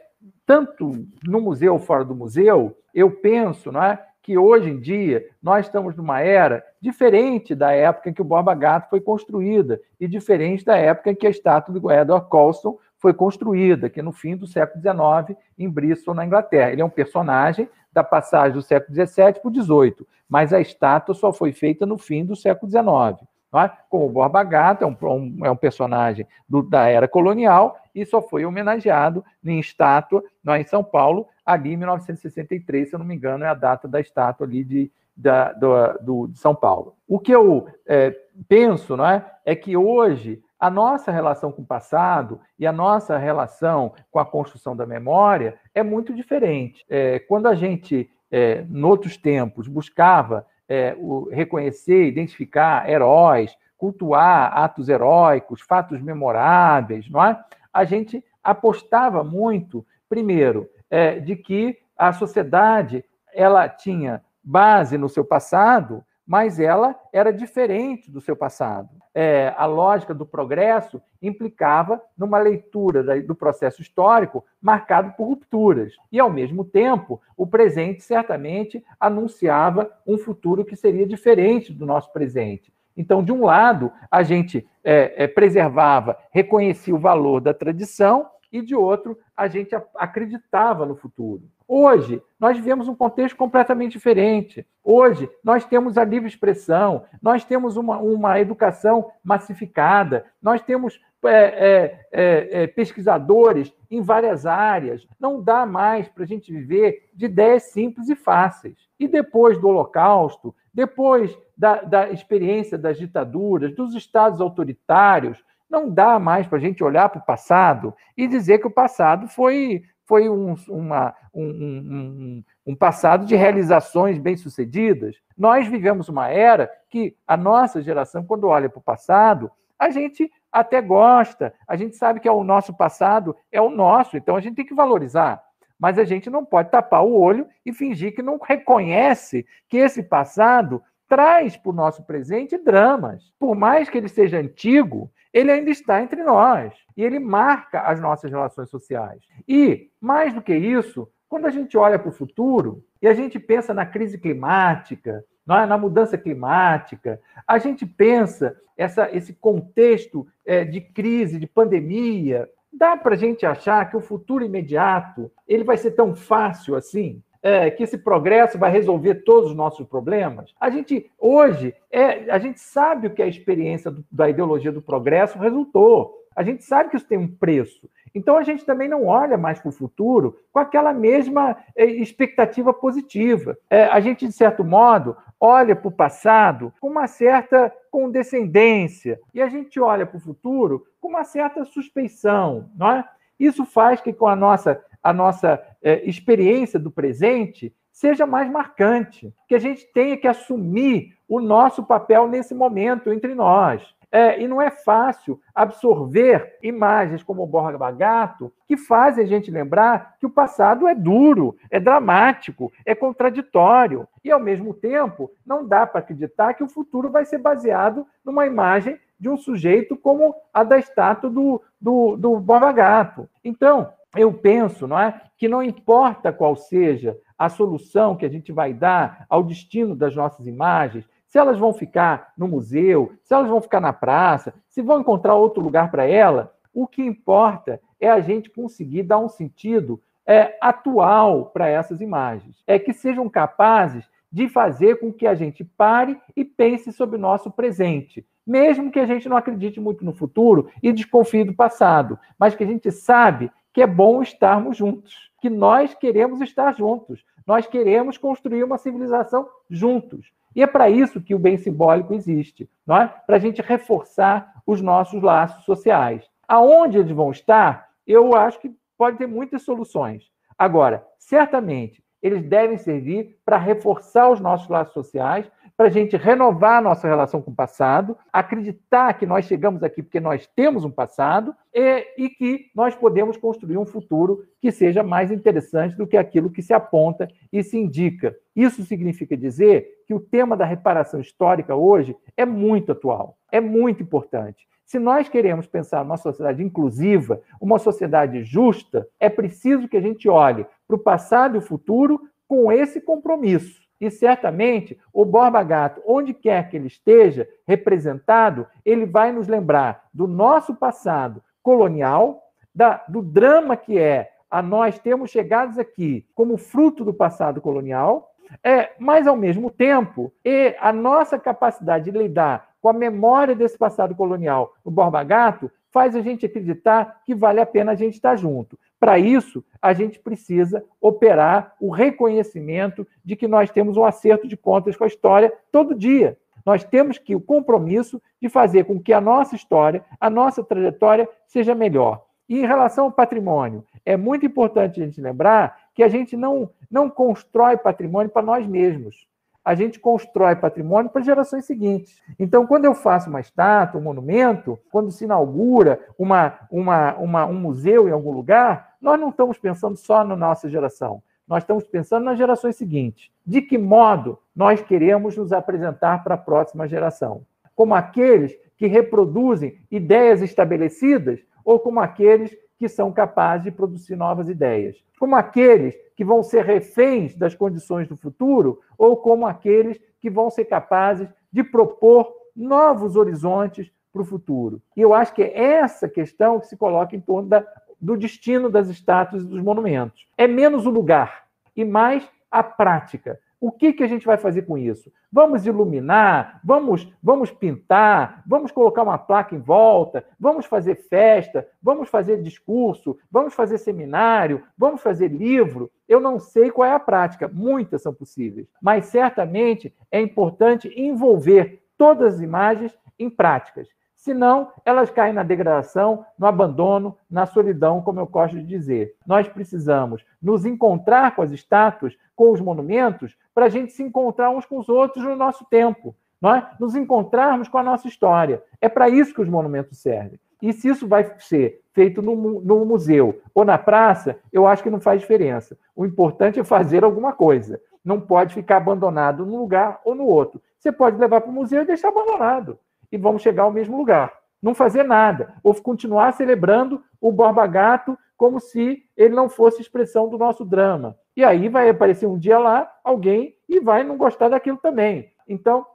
tanto no museu ou fora do museu, eu penso não é, que hoje em dia nós estamos numa era diferente da época em que o Borba Gato foi construída e diferente da época em que a estátua do Edward Colston foi construída, que é no fim do século XIX, em Bristol, na Inglaterra. Ele é um personagem da passagem do século XVII para o XVIII, mas a estátua só foi feita no fim do século XIX. É? Como o Borba Gato é um, é um personagem do, da era colonial e só foi homenageado em estátua é, em São Paulo, ali em 1963, se eu não me engano, é a data da estátua ali de, da, do, do, de São Paulo. O que eu é, penso não é, é que hoje a nossa relação com o passado e a nossa relação com a construção da memória é muito diferente. É, quando a gente, é, em outros tempos, buscava é, o, reconhecer, identificar heróis, cultuar atos heróicos, fatos memoráveis, não é? A gente apostava muito, primeiro, é, de que a sociedade ela tinha base no seu passado mas ela era diferente do seu passado. É, a lógica do progresso implicava numa leitura do processo histórico marcado por rupturas. E, ao mesmo tempo, o presente certamente anunciava um futuro que seria diferente do nosso presente. Então, de um lado, a gente é, é, preservava, reconhecia o valor da tradição, e de outro, a gente acreditava no futuro. Hoje, nós vivemos um contexto completamente diferente. Hoje, nós temos a livre expressão, nós temos uma, uma educação massificada, nós temos é, é, é, é pesquisadores em várias áreas. Não dá mais para a gente viver de ideias simples e fáceis. E depois do Holocausto, depois da, da experiência das ditaduras, dos estados autoritários, não dá mais para a gente olhar para o passado e dizer que o passado foi, foi um, uma, um, um, um passado de realizações bem-sucedidas. Nós vivemos uma era que a nossa geração, quando olha para o passado, a gente até gosta, a gente sabe que é o nosso passado, é o nosso, então a gente tem que valorizar. Mas a gente não pode tapar o olho e fingir que não reconhece que esse passado traz para o nosso presente dramas. Por mais que ele seja antigo, ele ainda está entre nós e ele marca as nossas relações sociais. E, mais do que isso, quando a gente olha para o futuro e a gente pensa na crise climática, é? na mudança climática, a gente pensa essa, esse contexto é, de crise, de pandemia, dá para a gente achar que o futuro imediato ele vai ser tão fácil assim? É, que esse progresso vai resolver todos os nossos problemas? A gente, hoje, é, a gente sabe o que a experiência do, da ideologia do progresso resultou. A gente sabe que isso tem um preço. Então a gente também não olha mais para o futuro com aquela mesma é, expectativa positiva. É, a gente, de certo modo, olha para o passado com uma certa condescendência e a gente olha para o futuro com uma certa suspeição. Não é? Isso faz que, com a nossa a nossa é, experiência do presente seja mais marcante, que a gente tenha que assumir o nosso papel nesse momento entre nós. É, e não é fácil absorver imagens como o Borba Gato, que fazem a gente lembrar que o passado é duro, é dramático, é contraditório. E, ao mesmo tempo, não dá para acreditar que o futuro vai ser baseado numa imagem de um sujeito como a da estátua do, do, do Borba Gato. Então, eu penso não é, que não importa qual seja a solução que a gente vai dar ao destino das nossas imagens, se elas vão ficar no museu, se elas vão ficar na praça, se vão encontrar outro lugar para ela, o que importa é a gente conseguir dar um sentido é, atual para essas imagens. É que sejam capazes de fazer com que a gente pare e pense sobre o nosso presente, mesmo que a gente não acredite muito no futuro e desconfie do passado, mas que a gente sabe que é bom estarmos juntos, que nós queremos estar juntos, nós queremos construir uma civilização juntos. E é para isso que o bem simbólico existe, não é? Para a gente reforçar os nossos laços sociais. Aonde eles vão estar, eu acho que pode ter muitas soluções. Agora, certamente, eles devem servir para reforçar os nossos laços sociais, para a gente renovar nossa relação com o passado, acreditar que nós chegamos aqui porque nós temos um passado e, e, que nós podemos construir um futuro que seja mais interessante do que aquilo que se aponta e se indica. Isso significa dizer que o tema da reparação histórica hoje é muito atual, é muito importante. Se nós queremos pensar uma sociedade inclusiva, uma sociedade justa, é preciso que a gente olhe para o passado e o futuro com esse compromisso. E certamente o Borba Gato, onde quer que ele esteja representado, ele vai nos lembrar do nosso passado colonial, da, do drama que é a nós termos chegados aqui como fruto do passado colonial, é, mas ao mesmo tempo, e a nossa capacidade de lidar com a memória desse passado colonial no Borba Gato faz a gente acreditar que vale a pena a gente estar junto. Para isso, a gente precisa operar o reconhecimento de que nós temos um acerto de contas com a história todo dia. Nós temos que o compromisso de fazer com que a nossa história, a nossa trajetória seja melhor. E em relação ao patrimônio, é muito importante a gente lembrar que a gente não, não constrói patrimônio para nós mesmos a gente constrói patrimônio para gerações seguintes. Então, quando eu faço uma estátua, um monumento, quando se inaugura uma, uma, uma, um museu em algum lugar, nós não estamos pensando só na nossa geração. Nós estamos pensando nas gerações seguintes. De que modo nós queremos nos apresentar para a próxima geração? Como aqueles que reproduzem ideias estabelecidas ou como aqueles que são capazes de produzir novas ideias? Como aqueles que vão ser reféns das condições do futuro ou como aqueles que vão ser capazes de propor novos horizontes para o futuro. E eu acho que é essa questão que se coloca em torno da, do destino das estátuas e dos monumentos. É menos o lugar e mais a prática. O que, que a gente vai fazer com isso? Vamos iluminar, vamos, vamos pintar, vamos colocar uma placa em volta, vamos fazer festa, vamos fazer discurso, vamos fazer seminário, vamos fazer livro. Eu não sei qual é a prática, muitas são possíveis, mas certamente é importante envolver todas as imagens em práticas. Senão, elas caem na degradação, no abandono, na solidão, como eu gosto de dizer. Nós precisamos nos encontrar com as estátuas, com os monumentos, para a gente se encontrar uns com os outros no nosso tempo. Nós nos encontrarmos com a nossa história. É para isso que os monumentos servem. E se isso vai ser feito no, no, museu ou na praça, eu acho que não faz diferença. O importante é fazer alguma coisa. Não pode ficar abandonado num lugar ou no outro. Você pode levar para o museu e deixar abandonado e vamos chegar ao mesmo lugar. Não fazer nada, ou continuar celebrando o Borba Gato como se ele não fosse expressão do nosso drama. E aí vai aparecer um dia lá alguém e vai não gostar daquilo também. Então,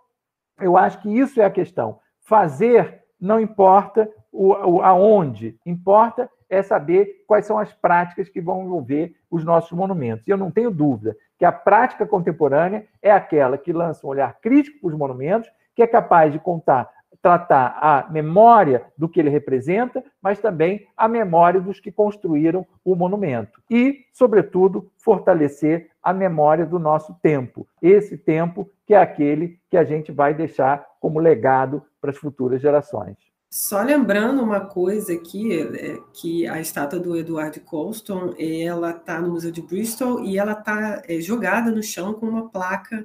eu acho que isso é a questão. Fazer não importa o, o, aonde, importa é saber quais são as práticas que vão envolver os nossos monumentos. E eu não tenho dúvida que a prática contemporânea é aquela que lança um olhar crítico para os monumentos, que é capaz de contar tratar a memória do que ele representa, mas também a memória dos que construíram o monumento. E, sobretudo, fortalecer a memória do nosso tempo. Esse tempo que é aquele que a gente vai deixar como legado para as futuras gerações. Só lembrando uma coisa aqui, é que a estátua do Edward Colston, ela está no Museu de Bristol e ela está é, jogada no chão com uma placa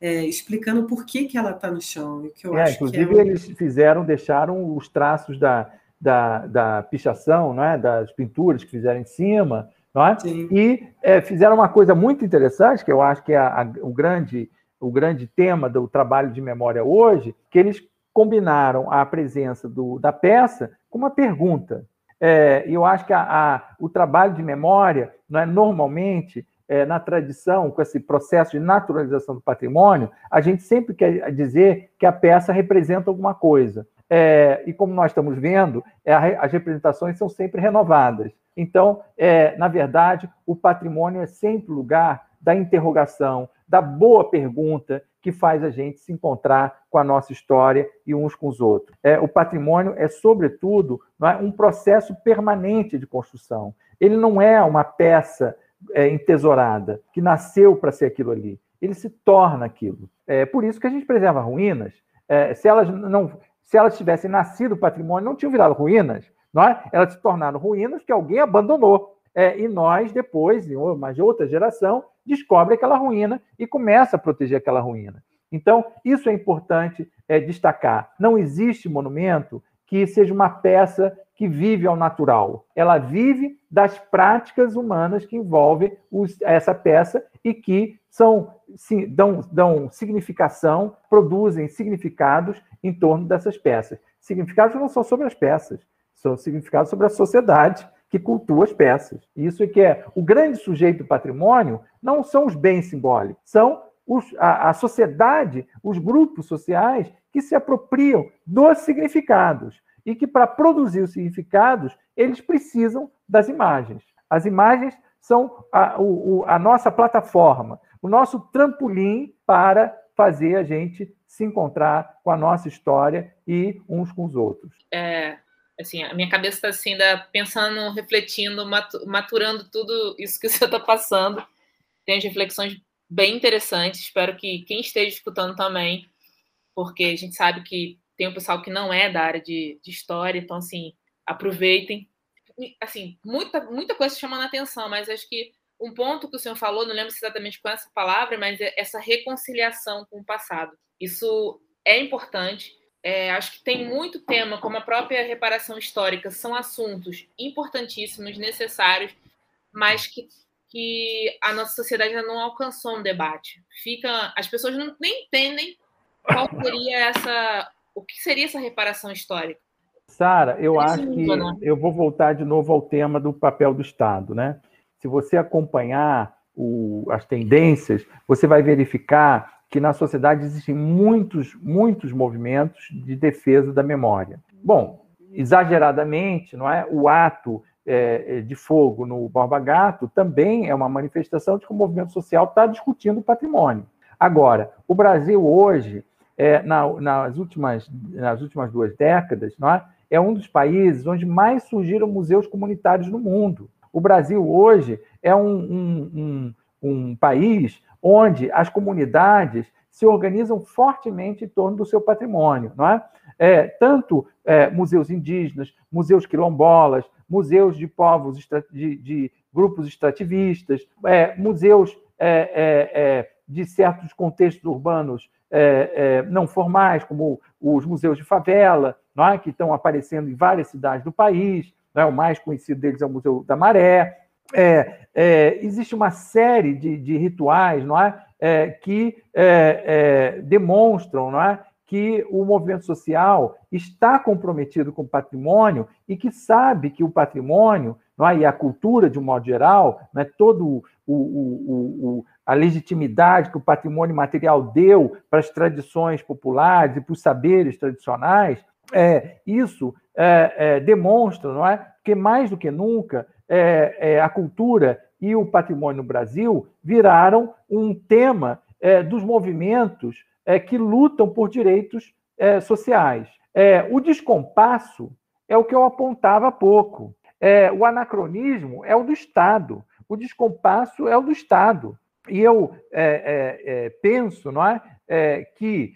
é, explicando por que, que ela está no chão. Que eu é, acho inclusive, que é... eles fizeram, deixaram os traços da, da, da pichação, não é? das pinturas que fizeram em cima, não é? e é, fizeram uma coisa muito interessante, que eu acho que é a, a, o, grande, o grande tema do trabalho de memória hoje, que eles combinaram a presença do, da peça com uma pergunta. É, eu acho que a, a, o trabalho de memória, não é, normalmente, é, na tradição, com esse processo de naturalização do patrimônio, a gente sempre quer dizer que a peça representa alguma coisa. É, e como nós estamos vendo, é, as representações são sempre renovadas. Então, é, na verdade, o patrimônio é sempre lugar da interrogação, da boa pergunta que faz a gente se encontrar com a nossa história e uns com os outros. É, o patrimônio é, sobretudo, é, um processo permanente de construção. Ele não é uma peça é, entesourada que nasceu para ser aquilo ali. Ele se torna aquilo. É por isso que a gente preserva ruínas. É, se elas não, se elas tivessem nascido patrimônio, não tinham virado ruínas. Não é? Elas se tornaram ruínas porque alguém abandonou. É, e nós, depois, de outra geração, descobre aquela ruína e começa a proteger aquela ruína. Então, isso é importante é, destacar. Não existe monumento que seja uma peça que vive ao natural. Ela vive das práticas humanas que envolvem os, essa peça e que são, se, dão, dão significação, produzem significados em torno dessas peças. Significados não são sobre as peças, são significados sobre a sociedade que cultua as peças. Isso é que é o grande sujeito do patrimônio não são os bens simbólicos, são os, a, a sociedade, os grupos sociais que se apropriam dos significados e que para produzir os significados eles precisam das imagens. As imagens são a, o, a nossa plataforma, o nosso trampolim para fazer a gente se encontrar com a nossa história e uns com os outros. É, assim, a minha cabeça está assim, ainda pensando, refletindo, maturando tudo isso que [LAUGHS] você está passando. Tem as reflexões bem interessantes. Espero que quem esteja escutando também, porque a gente sabe que tem um pessoal que não é da área de, de história, então, assim, aproveitem. Assim, muita, muita coisa chamando a atenção, mas acho que um ponto que o senhor falou, não lembro exatamente com essa palavra, mas é essa reconciliação com o passado. Isso é importante é, acho que tem muito tema, como a própria reparação histórica, são assuntos importantíssimos, necessários, mas que, que a nossa sociedade ainda não alcançou um debate. Fica, as pessoas não, nem entendem qual seria essa, o que seria essa reparação histórica. Sara, eu acho que né? eu vou voltar de novo ao tema do papel do Estado, né? Se você acompanhar o, as tendências, você vai verificar que na sociedade existem muitos, muitos movimentos de defesa da memória. Bom, exageradamente, não é? O ato é, de fogo no Borba Gato também é uma manifestação de que o movimento social está discutindo o patrimônio. Agora, o Brasil hoje, é, na, nas, últimas, nas últimas duas décadas, é? é um dos países onde mais surgiram museus comunitários no mundo. O Brasil hoje é um, um, um, um país onde as comunidades se organizam fortemente em torno do seu patrimônio, não é? é tanto é, museus indígenas, museus quilombolas, museus de povos, de, de grupos extrativistas, é, museus é, é, é, de certos contextos urbanos não formais, como os museus de favela, é? que estão aparecendo em várias cidades do país. Não é? O mais conhecido deles é o Museu da Maré, é, é, existe uma série de, de rituais é? é que é, é, demonstram é? que o movimento social está comprometido com o patrimônio e que sabe que o patrimônio não é? e a cultura, de um modo geral, não é? todo o, o, o, a legitimidade que o patrimônio material deu para as tradições populares e para os saberes tradicionais, é, isso é, é, demonstra não é? que, mais do que nunca, é, é, a cultura e o patrimônio no Brasil viraram um tema é, dos movimentos que lutam por direitos sociais. O descompasso é o que eu apontava há pouco. o anacronismo é o do Estado. O descompasso é o do Estado. E eu penso não é, que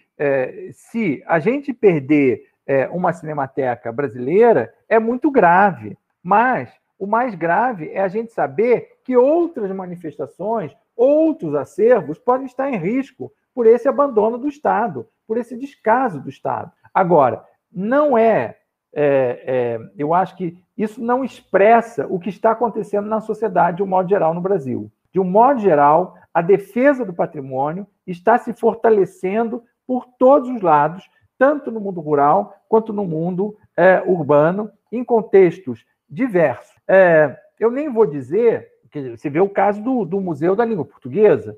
se a gente perder uma cinemateca brasileira, é muito grave. Mas o mais grave é a gente saber que outras manifestações, outros acervos podem estar em risco por esse abandono do Estado, por esse descaso do Estado. Agora, não é, é, é, eu acho que isso não expressa o que está acontecendo na sociedade de um modo geral no Brasil. De um modo geral, a defesa do patrimônio está se fortalecendo por todos os lados, tanto no mundo rural quanto no mundo é, urbano, em contextos diversos. É, eu nem vou dizer Você vê o caso do, do Museu da Língua Portuguesa.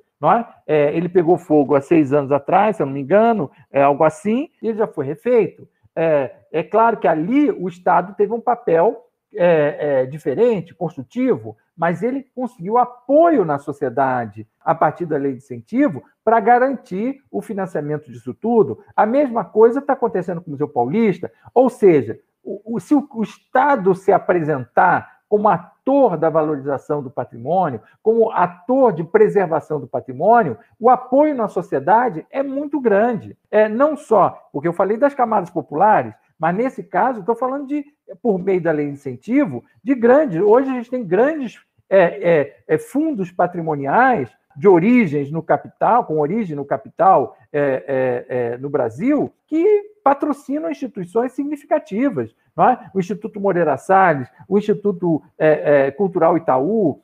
É? é? ele pegou fogo há seis anos atrás, se eu não me engano, é algo assim, e ele já foi refeito. É, é claro que ali o Estado teve um papel é, diferente, construtivo, mas ele conseguiu apoio na sociedade a partir da lei de incentivo para garantir o financiamento disso tudo. A mesma coisa está acontecendo com o Museu Paulista, ou seja, o, o, se o, o Estado se apresentar como ator da valorização do patrimônio, como ator de preservação do patrimônio, o apoio na sociedade é muito grande. É, não só, porque eu falei das camadas populares, mas nesse caso, estou falando de, por meio da lei de incentivo, de grandes. Hoje a gente tem grandes é, é, é fundos patrimoniais de origens no capital, com origem no capital é, é, é, no Brasil, que patrocinam instituições significativas. É? O Instituto Moreira Salles, o Instituto é, é, Cultural Itaú,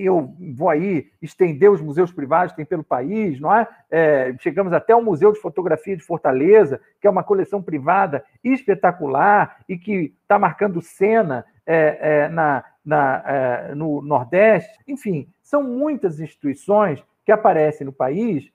eu vou aí estender os museus privados que tem pelo país, não é? chegamos até o Museu de Fotografia de Fortaleza, que é uma coleção privada espetacular e que está marcando cena na, na, no Nordeste. Enfim, são muitas instituições que aparecem no país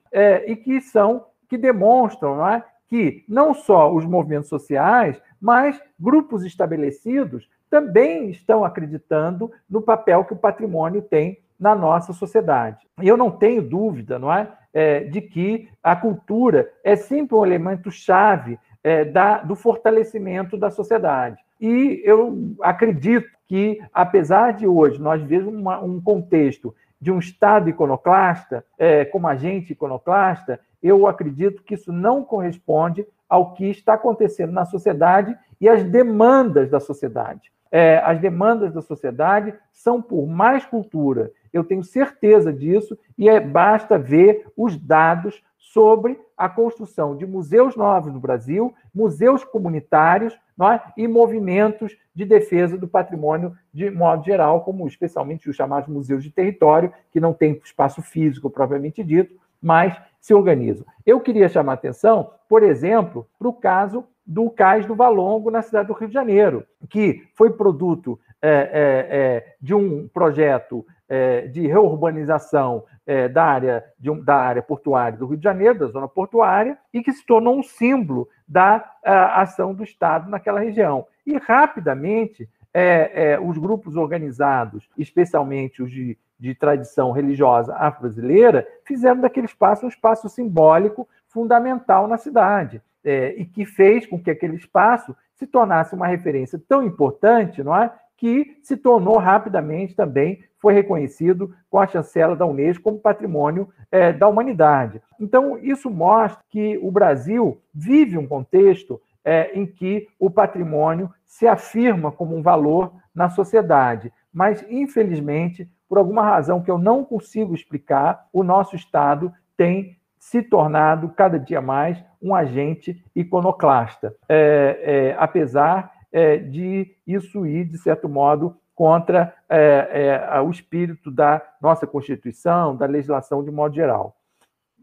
e que são que demonstram não é, que não só os movimentos sociais, mas grupos estabelecidos também estão acreditando no papel que o patrimônio tem na nossa sociedade. Eu não tenho dúvida, não é, é de que a cultura é sempre um elemento chave é, da, do fortalecimento da sociedade. E eu acredito que, apesar de hoje nós vemos um contexto de um Estado iconoclasta, é, como agente iconoclasta, eu acredito que isso não corresponde ao que está acontecendo na sociedade e às demandas da sociedade. É, as demandas da sociedade são por mais cultura. Eu tenho certeza disso e é, basta ver os dados sobre a construção de museus novos no Brasil, museus comunitários é? e movimentos de defesa do patrimônio de modo geral, como especialmente os chamados museus de território, que não têm espaço físico propriamente dito, mas se organizam. Eu queria chamar atenção, por exemplo, para o caso do Cais do Valongo, na cidade do Rio de Janeiro, que foi produto é, é, é, de um projeto é, de reurbanização é, da, área, um, da área portuária do Rio de Janeiro, da zona portuária, e que se tornou um símbolo da ação do Estado naquela região. E rapidamente é, os grupos organizados, especialmente os de de tradição religiosa afro-brasileira, fizeram daquele espaço um espaço simbólico fundamental na cidade, é, e que fez com que aquele espaço se tornasse uma referência tão importante, não é? que se tornou rapidamente também, foi reconhecido com a chancela da Unesco como patrimônio é, da humanidade. Então, isso mostra que o Brasil vive um contexto é, em que o patrimônio se afirma como um valor na sociedade. Mas, infelizmente, por alguma razão que eu não consigo explicar, o nosso Estado tem se tornado cada dia mais um agente iconoclasta, é, é, apesar é, de isso ir, de certo modo, contra é, é, o espírito da nossa Constituição, da legislação de modo geral.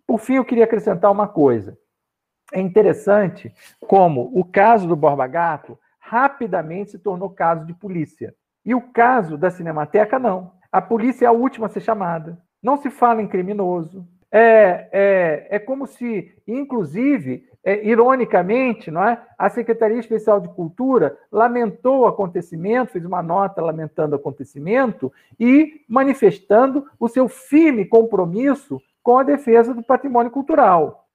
Por fim, eu queria acrescentar uma coisa. É interessante como o caso do Borba Gato rapidamente se tornou caso de polícia. E o caso da Cinemateca, não. A polícia é a última a ser chamada. Não se fala em criminoso. É, é, é como se, inclusive, é, ironicamente, não é? a Secretaria Especial de Cultura lamentou o acontecimento, fez uma nota lamentando o acontecimento e manifestando o seu firme compromisso com a defesa do patrimônio cultural.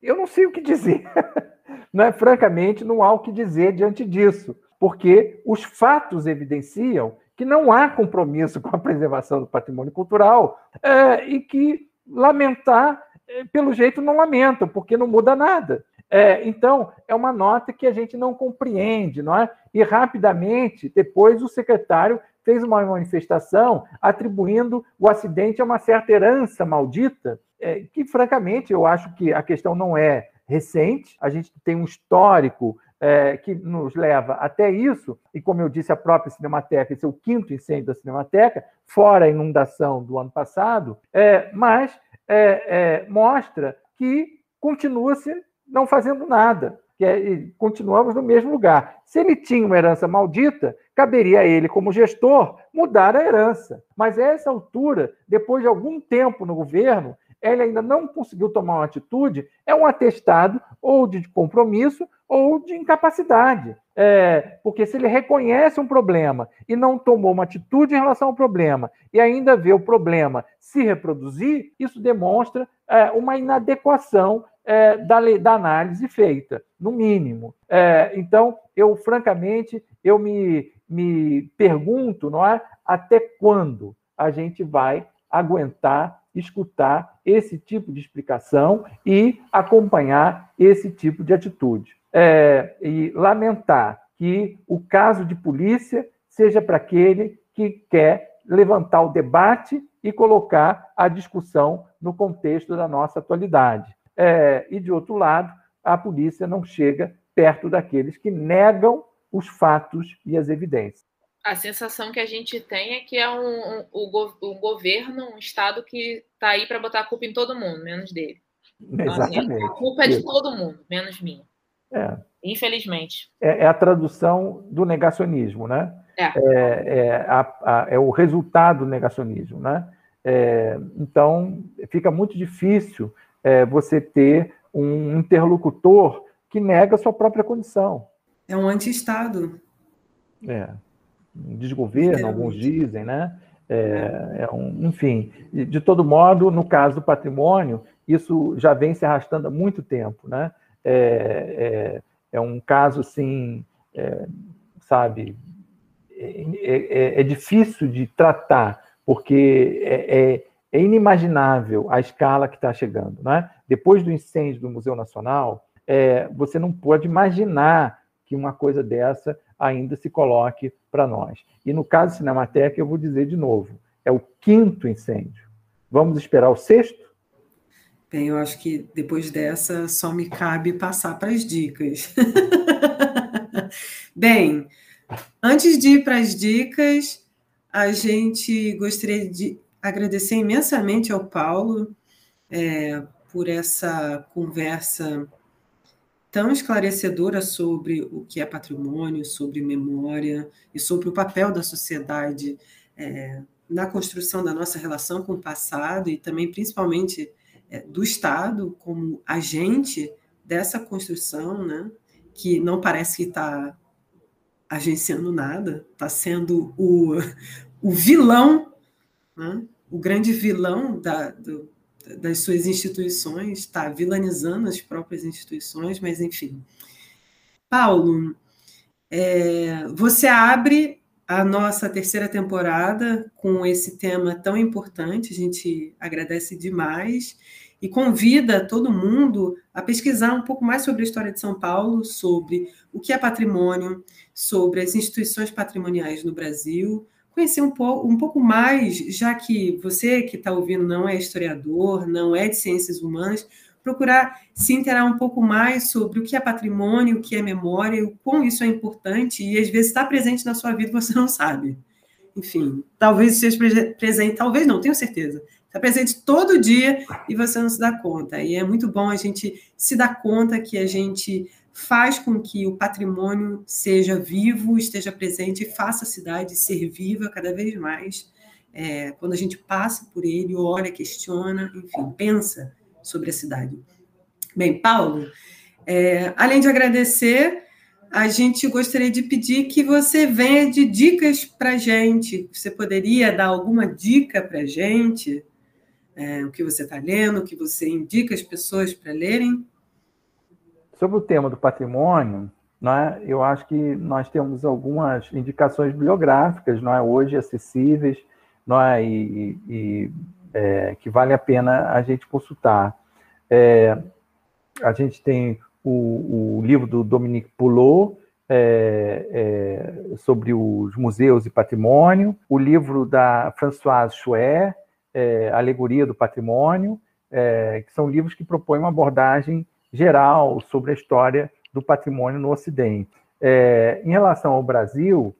Eu não sei o que dizer. [LAUGHS] Não é, francamente, não há o que dizer diante disso, porque os fatos evidenciam que não há compromisso com a preservação do patrimônio cultural é, e que lamentar, é, pelo jeito, não lamentam, porque não muda nada. É, então, é uma nota que a gente não compreende, não é? E rapidamente, depois, o secretário fez uma manifestação atribuindo o acidente a uma certa herança maldita, é, que, francamente, eu acho que a questão não é recente, a gente tem um histórico é, que nos leva até isso, e como eu disse, a própria Cinemateca, esse é o quinto incêndio da Cinemateca, fora a inundação do ano passado, é, mas é, é mostra que continua-se não fazendo nada, que é, continuamos no mesmo lugar. Se ele tinha uma herança maldita, caberia a ele, como gestor, mudar a herança. Mas a essa altura, depois de algum tempo no governo, ele ainda não conseguiu tomar uma atitude, é um atestado ou de compromisso ou de incapacidade. É, porque se ele reconhece um problema e não tomou uma atitude em relação ao problema e ainda vê o problema se reproduzir, isso demonstra é, uma inadequação é, da, da análise feita, no mínimo. É, então, eu, francamente, eu me, me pergunto, não é, até quando a gente vai aguentar escutar esse tipo de explicação e acompanhar esse tipo de atitude. É, e lamentar que o caso de polícia seja para aquele que quer levantar o debate e colocar a discussão no contexto da nossa atualidade. É, e, de outro lado, a polícia não chega perto daqueles que negam os fatos e as evidências a sensação que a gente tem é que é um, um, um, governo, um Estado que está aí para botar a culpa em todo mundo, menos dele. Então, assim, Exatamente. a culpa é de todo mundo, menos minha. É. Infelizmente. É, é, a tradução do negacionismo, né? É, é, é, a, a, é o resultado do negacionismo, né? É, então, fica muito difícil é, você ter um interlocutor que nega a sua própria condição. É um anti-Estado. É desgoverno, alguns dizem, né? É, é um, enfim, de todo modo, no caso do patrimônio, isso já vem se arrastando há muito tempo, né? É, é, é um caso, assim, é, sabe, é, é, é, difícil de tratar, porque é, é inimaginável a escala que está chegando, né? Depois do incêndio do Museu Nacional, você não pode imaginar que uma coisa dessa ainda se coloque para nós. E no caso Cinemateca, eu vou dizer de novo, é o quinto incêndio. Vamos esperar o sexto? Bem, eu acho que depois dessa só me cabe passar para as dicas. [LAUGHS] Bem, antes de ir para as dicas, a gente gostaria de agradecer imensamente ao Paulo é, por essa conversa tão esclarecedora sobre o que é patrimônio, sobre memória e sobre o papel da sociedade é, na construção da nossa relação com o passado e também, principalmente, do Estado como agente dessa construção, né, que não parece que está agenciando nada, está sendo o, o vilão, né, o grande vilão da, do, das suas instituições, está vilanizando as próprias instituições, mas enfim. Paulo, é, você abre a nossa terceira temporada com esse tema tão importante, a gente agradece demais e convida todo mundo a pesquisar um pouco mais sobre a história de São Paulo, sobre o que é patrimônio, sobre as instituições patrimoniais no Brasil, conhecer um pouco, um pouco mais, já que você que está ouvindo não é historiador, não é de ciências humanas, procurar se interar um pouco mais sobre o que é patrimônio, o que é memória, o quão isso é importante e às vezes está presente na sua vida e você não sabe. Enfim, talvez esteja presente, talvez não, tenho certeza. Está presente todo dia e você não se dá conta. E é muito bom a gente se dar conta que a gente faz com que o patrimônio seja vivo, esteja presente e faça a cidade ser viva cada vez mais. É, quando a gente passa por ele, olha, questiona, enfim, pensa sobre a cidade. Bem, Paulo, é, além de agradecer, a gente gostaria de pedir que você venha de dicas para a gente. Você poderia dar alguma dica para a gente? É, o que você está lendo, o que você indica as pessoas para lerem? Sobre o tema do patrimônio, é? eu acho que nós temos algumas indicações bibliográficas não é? hoje acessíveis não é? e, e é, que vale a pena a gente consultar. É, a gente tem o, o, livro do Dominique Poulot, é, é, sobre os museus e patrimônio, o livro da Françoise Chouet, é, Alegoria do Patrimônio, que são livros que propõem uma abordagem geral sobre a história do patrimônio no Ocidente. É, em relação ao Brasil,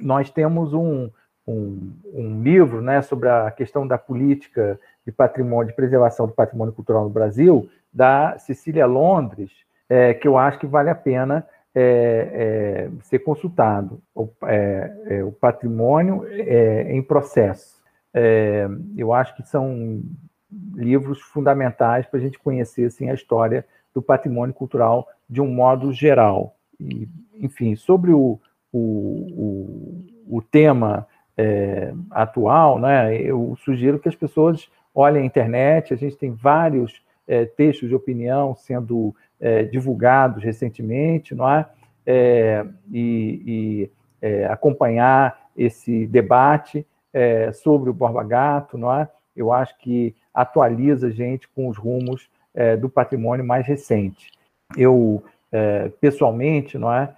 nós temos um, um, um, livro né, sobre a questão da política de patrimônio, de preservação do patrimônio cultural no Brasil, da Cecília Londres, é, que eu acho que vale a pena é, é, ser consultado. O, é, é o patrimônio é, em processo. eu acho que são livros fundamentais para a gente conhecer assim, a história do patrimônio cultural de um modo geral. E, enfim, sobre o, o, o, o tema atual, né, eu sugiro que as pessoas olhem a internet, a gente tem vários textos de opinião sendo é, divulgados recentemente, não é? é e, e é, acompanhar esse debate é, sobre o Borba Gato, não é? Eu acho que atualiza a gente com os rumos é, do patrimônio mais recente. Eu é, pessoalmente, não é?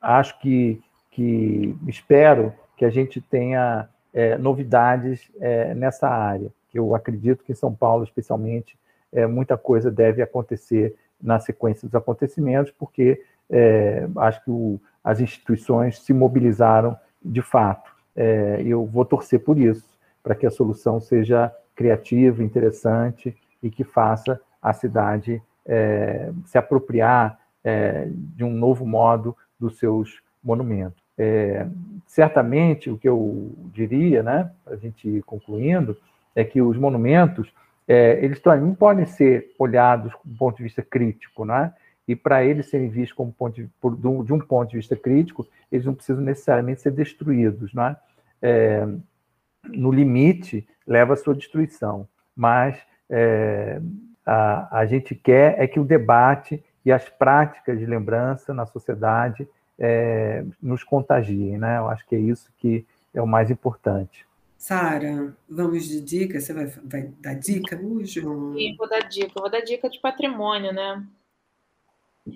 acho que, que espero que a gente tenha novidades nessa área. Eu acredito que em São Paulo, especialmente, muita coisa deve acontecer na sequência dos acontecimentos, porque é, acho que o, as instituições se mobilizaram de fato. É, eu vou torcer por isso, para que a solução seja criativa, interessante e que faça a cidade é, se apropriar é, de um novo modo dos seus monumentos. É, certamente, o que eu diria, né, para a gente ir concluindo, é que os monumentos é, eles também podem ser olhados do ponto de vista crítico, né? E para eles serem vistos como ponto de, por, de um ponto de vista crítico, eles não precisam necessariamente ser destruídos, né? É, no limite, leva à sua destruição. Mas é, a, a gente quer é que o debate e as práticas de lembrança na sociedade é, nos contagiem, né? Eu acho que é isso que é o mais importante. Sara, vamos de dica? Você vai, vai dar dica hoje? Sim, vou dar dica. vou dar dica de patrimônio, né?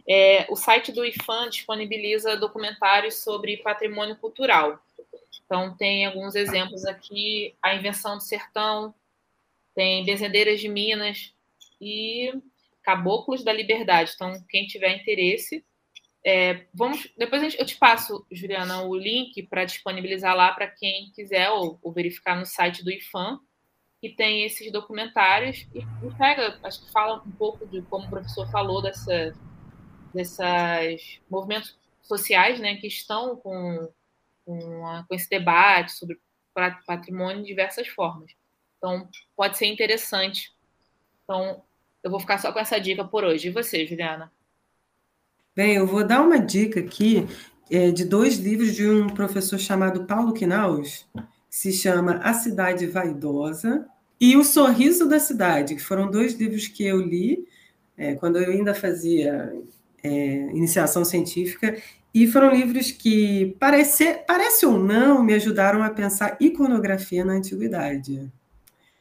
É, o site do IFAM disponibiliza documentários sobre patrimônio cultural. Então, tem alguns exemplos aqui: A Invenção do Sertão, tem Bezendeiras de Minas e Caboclos da Liberdade. Então, quem tiver interesse, é, vamos, depois gente, eu te passo, Juliana, o link para disponibilizar lá para quem quiser ou, ou, verificar no site do IFAM, que tem esses documentários e, e, pega, acho que fala um pouco de como o professor falou dessa, dessas movimentos sociais, né, que estão com, com, a, com esse debate sobre patrimônio de diversas formas. Então, pode ser interessante. Então, eu vou ficar só com essa dica por hoje. E você, Juliana? Bem, eu vou dar uma dica aqui é, de dois livros de um professor chamado Paulo Quinaus, que se chama A Cidade Vaidosa e O Sorriso da Cidade, que foram dois livros que eu li é, quando eu ainda fazia é, iniciação científica, e foram livros que, parece, parece ou não, me ajudaram a pensar iconografia na antiguidade.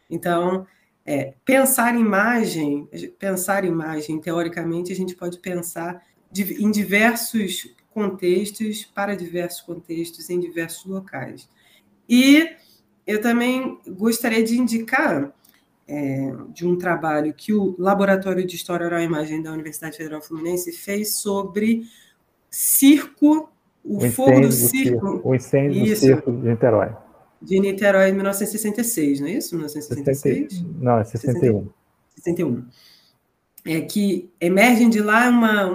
Então, é, pensar imagem, pensar imagem, teoricamente, a gente pode pensar em diversos contextos, para diversos contextos, em diversos locais. E eu também gostaria de indicar é, de um trabalho que o Laboratório de História Oral e Imagem da Universidade Federal Fluminense fez sobre circo, o, o fogo do circo. circo. O incêndio isso, do circo de Niterói. De Niterói, em 1966, não é isso? 1966? Não, é 61. 61 é, que emergem de lá uma,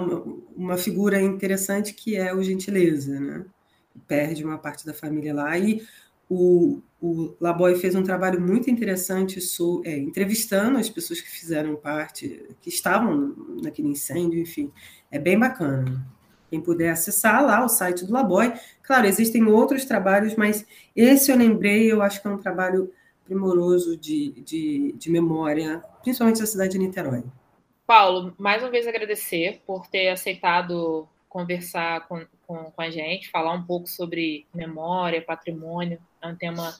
uma, figura interessante que é o Gentileza, né? Perde uma parte da família lá. E o, o Laboy fez um trabalho muito interessante so, é, entrevistando as pessoas que fizeram parte, que estavam naquele incêndio, enfim. É bem bacana. Quem puder acessar lá o site do Laboy. Claro, existem outros trabalhos, mas esse eu lembrei, eu acho que é um trabalho primoroso de, de, de memória, principalmente da cidade de Niterói. Paulo, mais uma vez agradecer por ter aceitado conversar com, com, com, a gente, falar um pouco sobre memória, patrimônio. É um tema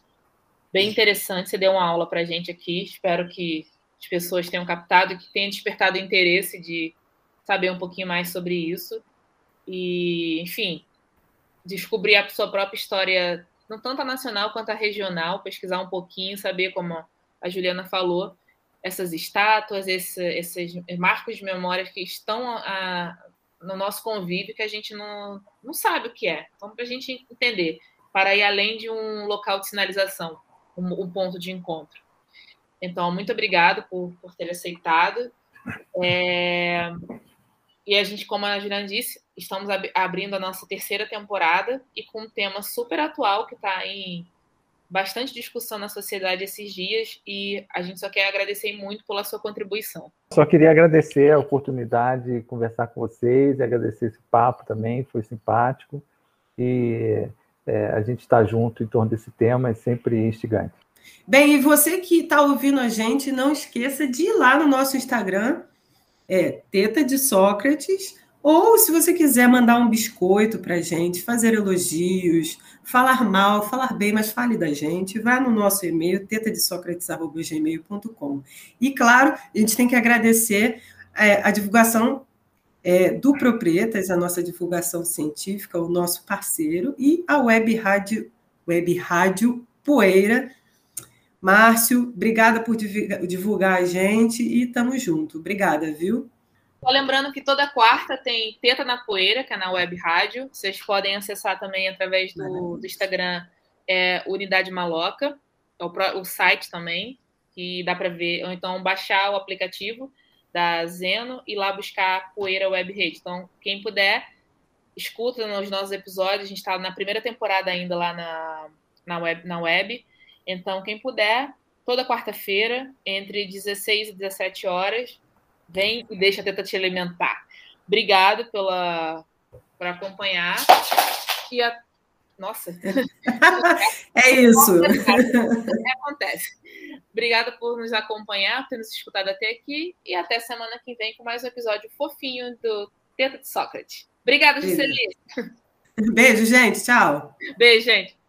bem interessante. Você deu uma aula para a gente aqui. Espero que as pessoas tenham captado e que tenham despertado interesse de saber um pouquinho mais sobre isso. E, enfim, descobrir a sua própria história, não tanto a nacional quanto a regional, pesquisar um pouquinho, saber como a Juliana falou, essas estátuas, esse, esses marcos de memória que estão a, no nosso convívio que a gente não, não sabe o que é. Então, para a gente entender, para ir além de um local de sinalização, um, um ponto de encontro. Então, muito obrigada por, por ter aceitado. É, e a gente, como a Juliana disse, estamos ab abrindo a nossa terceira temporada e com um tema super atual que está em bastante discussão na sociedade esses dias e a gente só quer agradecer muito pela sua contribuição. Só queria agradecer a oportunidade de conversar com vocês, agradecer esse papo também, foi simpático e é, a gente está junto em torno desse tema, é sempre instigante. Bem, e você que está ouvindo a gente, não esqueça de ir lá no nosso Instagram, é Teta de Sócrates, ou se você quiser mandar um biscoito para gente, fazer elogios, falar mal, falar bem, mas fale da gente, vá no nosso e-mail, tetadesocrates.gmail.com. E, claro, a gente tem que agradecer é, a divulgação é, do Proprietas, a nossa divulgação científica, o nosso parceiro, e a Web Rádio, Web Rádio Poeira. Márcio, obrigada por divulgar a gente e estamos junto. Obrigada, viu? Só lembrando que toda quarta tem Teta na Poeira, que é na web rádio. Vocês podem acessar também através do, do Instagram é, Unidade Maloca, é o, o, site também, que dá para ver, ou então baixar o aplicativo da Zeno e lá buscar Poeira Web Rede. Então, quem puder, escuta nos nossos episódios. A gente está na primeira temporada ainda lá na, na, web, na web. Então, quem puder, toda quarta-feira, entre 16 e 17 horas, Vem e deixa a teta te alimentar. Obrigado pela, por acompanhar. E a... Nossa. [LAUGHS] é isso. Acontece. Obrigada por nos acompanhar, por ter nos escutado até aqui. E até semana que vem com mais um episódio fofinho do Teta de Sócrates. Obrigada, Gisele. Beijo, gente. Tchau. Beijo, gente.